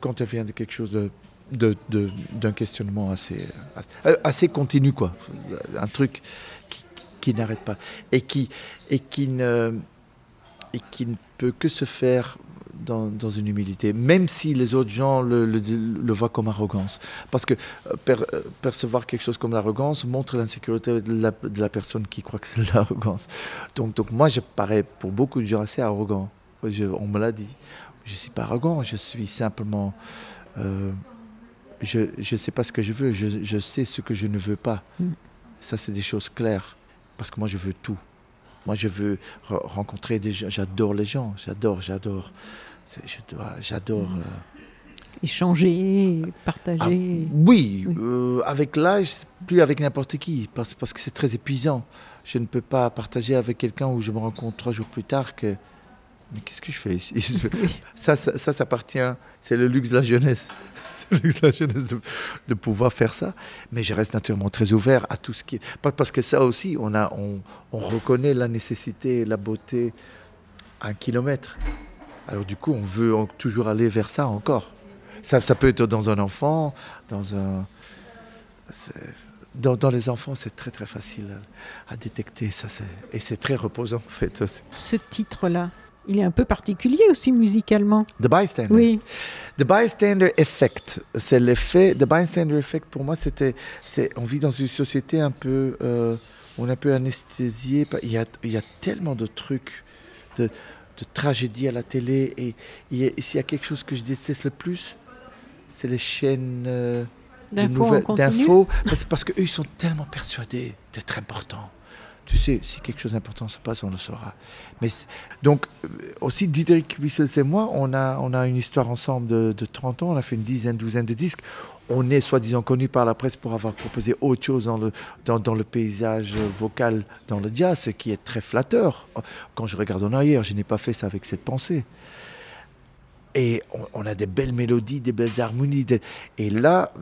quand elle vient de quelque chose de, d'un questionnement assez, assez, assez continu, quoi. Un truc qui, qui n'arrête pas et qui, et qui ne, et qui ne peut que se faire dans, dans une humilité, même si les autres gens le, le, le voient comme arrogance. Parce que euh, per- euh, percevoir quelque chose comme l'arrogance montre l'insécurité de la, de la personne qui croit que c'est l'arrogance. Donc, donc moi, je parais pour beaucoup de gens assez arrogant. Je- on me l'a dit. Je ne suis pas arrogant, je suis simplement... euh, je ne sais pas ce que je veux, je, je sais ce que je ne veux pas. Mm. Ça, c'est des choses claires. Parce que moi, je veux tout. Moi, je veux re- rencontrer des gens. J'adore les gens. J'adore, j'adore. J'adore. Euh, Échanger, ah, partager. oui, Oui. euh, avec l'âge, plus avec n'importe qui, parce, parce que c'est très épuisant. Je ne peux pas partager avec quelqu'un où je me rends compte trois jours plus tard que. Mais qu'est-ce que je fais ici? Ça, ça, ça appartient. C'est le luxe de la jeunesse. La jeunesse de, pouvoir faire ça. Mais je reste naturellement très ouvert à tout ce qui. Parce que ça aussi, on, a, on, on reconnaît la nécessité la beauté à un kilomètre. Alors du coup, on veut toujours aller vers ça encore. Ça, ça peut être dans un enfant, dans un. Dans, les enfants, c'est très très facile à, détecter. Ça, et c'est très reposant en fait. aussi. Ce titre-là, il est un peu particulier aussi musicalement. The Bystander. Oui, The bystander effect, c'est l'effet. The bystander effect, pour moi, c'était, c'est, on vit dans une société un peu, euh, on est un peu anesthésié. Il y a, il y a tellement de trucs, de, de tragédies à la télé, et, a- s'il y a quelque chose que je déteste le plus, c'est les chaînes euh, d'infos, parce, parce qu'eux, ils sont tellement persuadés d'être importants. Tu sais, si quelque chose d'important se passe, on le saura. Mais donc, euh, aussi, Diederik Wissels et moi, on a, on a une histoire ensemble de, de 30 ans. On a fait une dizaine, douzaine de disques. On est soi-disant connus par la presse pour avoir proposé autre chose dans le, dans, dans le paysage vocal, dans le jazz, ce qui est très flatteur. Quand je regarde en arrière, je n'ai pas fait ça avec cette pensée. Et on, a des belles mélodies, des belles harmonies. Et là,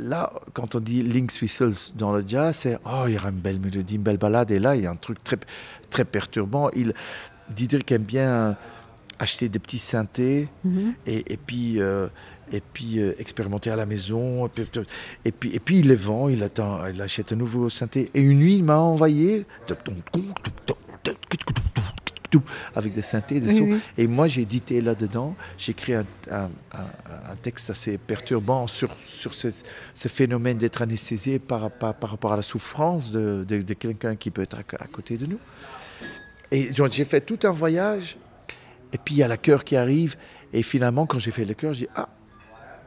là, quand on dit Links Whistles dans le jazz, c'est oh, il y aura une belle mélodie, une belle balade. Et là, il y a un truc très, très perturbant. Il, Diederik aime bien acheter des petits synthés Mhm. et, et puis, euh, et puis euh, expérimenter à la maison. Et puis, et puis, et puis il les vend, il, attend, il achète un nouveau synthé. Et une nuit, il m'a envoyé avec des synthés, des sons. oui. Et moi, j'ai édité là-dedans, j'ai écrit un, un- un- un texte assez perturbant sur, sur ce, ce phénomène d'être anesthésié par, par, par rapport à la souffrance de, de- de quelqu'un qui peut être à, à côté de nous. Et donc, j'ai fait tout un voyage, et puis il y a la chœur qui arrive, et finalement, quand j'ai fait le chœur, j'ai dit, ah,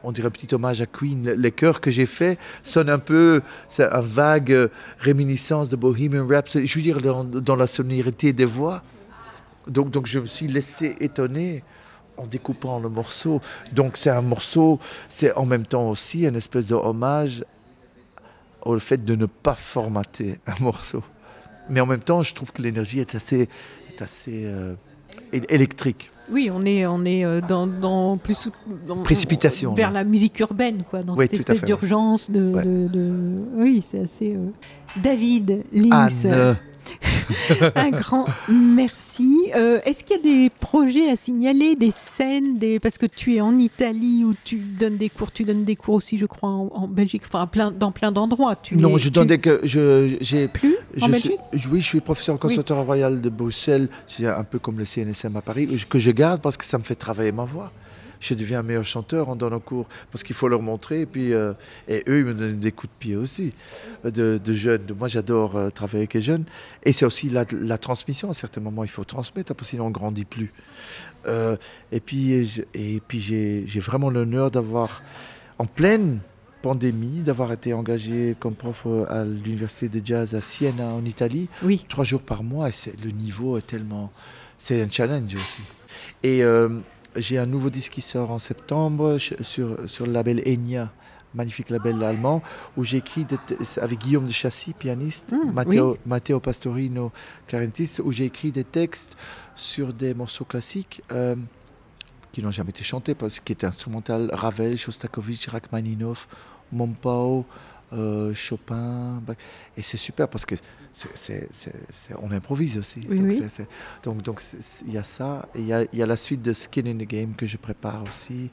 on dirait un petit hommage à Queen. Le- Les chœurs que j'ai fait sonnent un peu, c'est un vague euh, réminiscence de Bohemian Rhapsody, je veux dire, dans, dans la sonorité des voix. Donc, donc je me suis laissé étonner en découpant le morceau. Donc c'est un morceau, c'est en même temps aussi une espèce de hommage au fait de ne pas formater un morceau. Mais en même temps, je trouve que l'énergie est assez, est assez euh, électrique. Oui, on est, on est euh, dans, dans plus dans- Précipitation, vers la musique urbaine, quoi, dans Oui, cette espèce d'urgence de, Ouais. de- de- Oui, c'est assez. euh, David Links. Anne, un grand merci. Euh, est-ce qu'il y a des projets à signaler, des scènes, des... parce que tu es en Italie où tu donnes des cours, tu donnes des cours aussi, je crois, en, Belgique, enfin plein, dans plein d'endroits. Non, je donne des que je j'ai plus je en Belgique? oui, je suis professeur au conservatoire royal de Bruxelles, c'est un peu comme le CNSM à Paris, que je garde parce que ça me fait travailler ma voix je deviens un meilleur chanteur en donnant cours parce qu'il faut leur montrer. Et puis, euh, et eux, ils me donnent des coups de pied aussi de, jeunes. Moi, j'adore euh, travailler avec les jeunes. Et c'est aussi la, transmission. À certains moments, il faut transmettre, parce que sinon on ne grandit plus. Euh, et puis, et puis j'ai vraiment l'honneur d'avoir, en pleine pandémie, d'avoir été engagé comme prof à l'université de jazz à Siena, en Italie. Oui. Trois jours par mois. Et le niveau est tellement. C'est un challenge aussi. Et j'ai un nouveau disque qui sort en septembre sur, sur le label Enya, magnifique label allemand, où j'écris avec Guillaume de Chassis, pianiste, mmh, Matteo, Matteo, Pastorino, clarinettiste, où j'ai écrit des textes sur des morceaux classiques euh, qui n'ont jamais été chantés, parce qu'ils étaient instrumental, Ravel, Shostakovich, Rachmaninoff, Mompao, euh, Chopin. Et c'est super parce que c'est, on improvise aussi. donc, donc, il y a ça. Il y a, y a, la suite de Skin in the Game que je prépare aussi.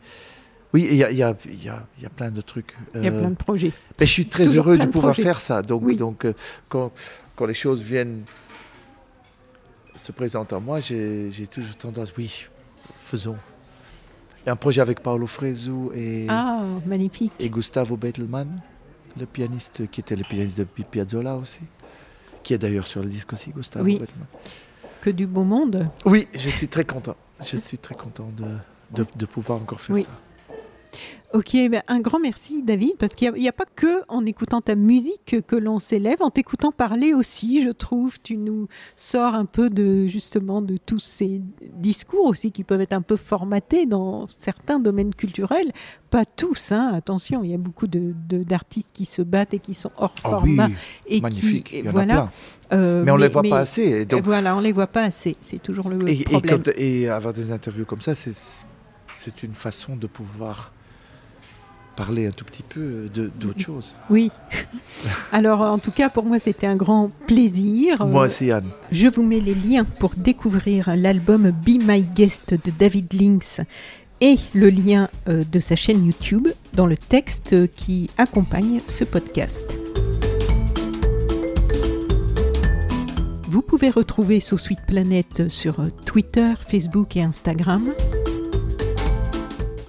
Oui, il y a, y, a, y, y a, plein de trucs. Il y a plein de projets. Mais je suis très heureux de, pouvoir faire ça. Donc, donc euh, quand, quand, les choses viennent se présentent à moi, j'ai, toujours tendance, oui, faisons. Il y a un projet avec Paolo Fresu et, ah, magnifique. et Gustavo Bettelmann le pianiste qui était le pianiste de Piazzolla aussi, qui est d'ailleurs sur le disque aussi, Gustavo. Oui. Que du beau monde. Oui, je suis très content. Je suis très content de, de, pouvoir encore faire ça. Ok, ben un grand merci David, parce qu'il n'y a, pas que en écoutant ta musique que, l'on s'élève, en t'écoutant parler aussi, je trouve, tu nous sors un peu de justement de tous ces discours aussi qui peuvent être un peu formatés dans certains domaines culturels, pas tous, hein, attention, il y a beaucoup d'artistes de, qui se battent et qui sont hors oh format. Oui, et magnifique, qui, il y en voilà. A plein. Euh, mais on ne les voit pas assez. donc... Voilà, on ne les voit pas assez, c'est toujours le et, problème. Et, et avoir des interviews comme ça, c'est une façon de pouvoir parler un tout petit peu d'autre chose. Oui. Alors, en tout cas, pour moi, c'était un grand plaisir. Moi aussi, Anne. Je vous mets les liens pour découvrir l'album Be My Guest de David Lynx et le lien euh, de sa chaîne YouTube dans le texte qui accompagne ce podcast. Vous pouvez retrouver Sous Suite Planète sur Twitter, Facebook et Instagram.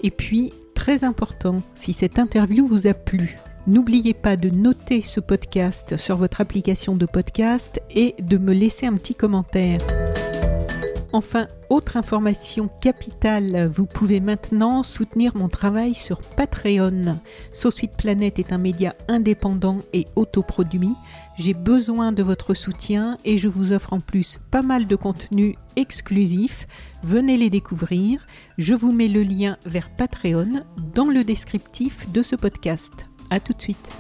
Et puis, très important, si cette interview vous a plu, n'oubliez pas de noter ce podcast sur votre application de podcast et de me laisser un petit commentaire. Enfin, autre information capitale, vous pouvez maintenant soutenir mon travail sur Patreon. Sauce Planète est un média indépendant et autoproduit. J'ai besoin de votre soutien et je vous offre en plus pas mal de contenus exclusifs. Venez les découvrir. Je vous mets le lien vers Patreon dans le descriptif de ce podcast. A tout de suite.